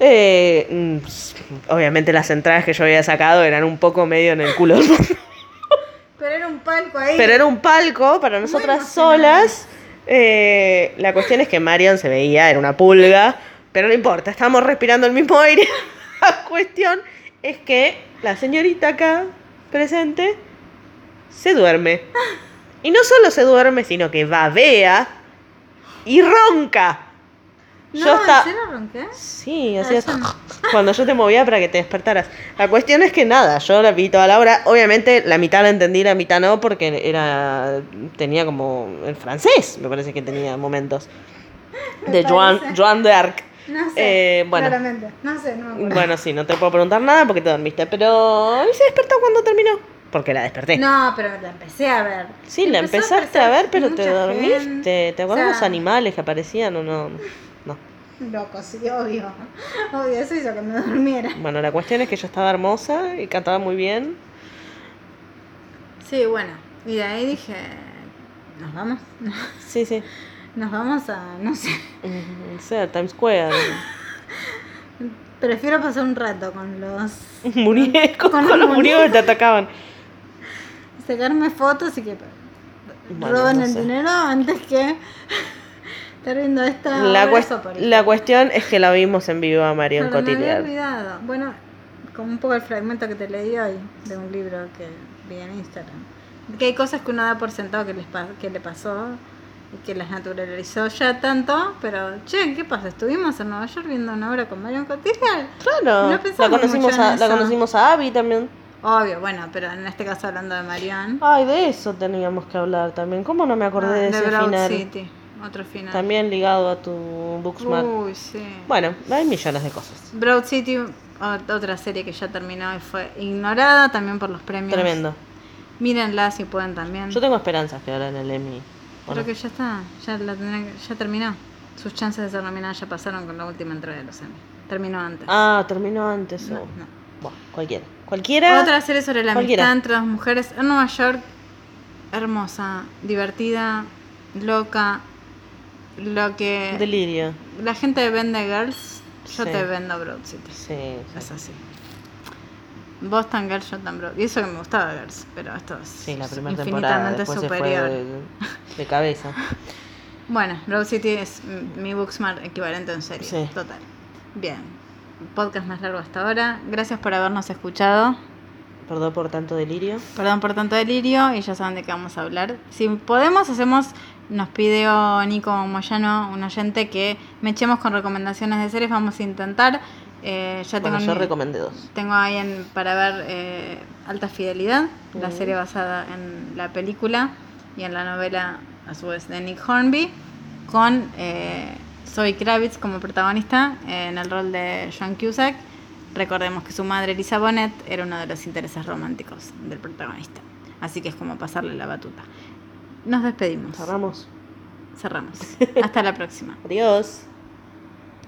Eh, mm, obviamente las entradas que yo había sacado eran un poco medio en el culo. Pero era un palco ahí. Pero era un palco para nosotras solas. Eh, la cuestión es que Marion se veía, era una pulga, pero no importa, estábamos respirando el mismo aire. La cuestión es que la señorita acá presente se duerme. Y no solo se duerme, sino que babea y ronca. No, yo estaba... ¿en serio ronqué? Sí, Ah, yo no. cuando yo te movía para que te despertaras. La cuestión es que nada, yo la vi toda la hora. Obviamente la mitad la entendí, la mitad no, porque era tenía como el francés, me parece que tenía momentos. Me De Joan. Joan d'Arc. No sé. Eh, bueno. Claramente. No sé, no me acuerdo. Bueno, sí, no te puedo preguntar nada porque te dormiste, pero mí se despertó cuando terminó. Porque la desperté. No, pero la empecé a ver. Sí, la empezaste a ver, pero te dormiste. gente. ¿Te acuerdas O los animales que aparecían o no? Loco, sí, obvio. Obvio, eso hizo que me durmiera. Bueno, la cuestión es que ella estaba hermosa y cantaba muy bien. Sí, bueno. Y de ahí dije, ¿nos vamos? Sí, sí. Nos vamos a, no sé. Mm, O sea, Times Square. Prefiero pasar un rato con los... Muñecos, Con con, los muñecos que te atacaban. Sacarme fotos y que Bueno, no el sé. dinero antes que estar viendo esta La, obra cues- soporífera. la cuestión es que la vimos en vivo a Marion Pero me había Cotillard. olvidado. Bueno, como un poco el fragmento que te leí hoy de un libro que vi en Instagram. Que hay cosas que uno da por sentado que, les pa- que le pasó y que las naturalizó ya tanto, pero che, ¿qué pasa? Estuvimos en Nueva York viendo una obra con Marion Cotillard. Claro, No la conocimos, a, la conocimos a Abby también. Obvio, bueno, pero en este caso hablando de Marion. Ay, de eso teníamos que hablar también. ¿Cómo no me acordé de Ah, ese Broad final? City, otro final. También ligado a tu Booksmart. Uy, sí. Bueno, hay millones de cosas. Broad City, otra serie que ya terminó y fue ignorada también por los premios. Tremendo. Mírenla si pueden también. Yo tengo esperanzas que ahora en el Emmy. ¿o Creo no? que ya está, ya, la tendrán ya terminó. Sus chances de ser nominada ya pasaron con la última entrega de los Emmy. Terminó antes. Ah, terminó antes. No, o- no. Bueno, cualquiera. Cualquiera. Otra serie sobre la Cualquiera. amistad entre dos mujeres en Nueva York. Hermosa, divertida, loca. Lo que Delirio. la gente vende Girls, yo Sí. te vendo Broad City. Sí. Es así. Boston Girls, yo tan Broad. Y eso que me gustaba Girls, pero esto es Sí, la primera temporada. Después superior. se fue de, de cabeza. Bueno, Broad City es mi Booksmart equivalente en serie. Sí. Total. Bien. Podcast más largo hasta ahora. Gracias por habernos escuchado. Perdón por tanto delirio. Perdón por tanto delirio y ya saben de qué vamos a hablar. Si podemos, hacemos. Nos pidió Nico Moyano, un oyente, que me echemos con recomendaciones de series. Vamos a intentar. Eh, ya tengo, Bueno, yo en- recomendé dos. tengo ahí en- para ver eh, Alta Fidelidad, la Ujú. serie basada en la película y en la novela, a su vez, de Nick Hornby, con eh, Zoe Kravitz como protagonista en el rol de John Cusack. Recordemos que su madre, Lisa Bonet, era uno de los intereses románticos del protagonista. Así que es como pasarle la batuta. Nos despedimos. Cerramos. Cerramos. Hasta la próxima. Adiós.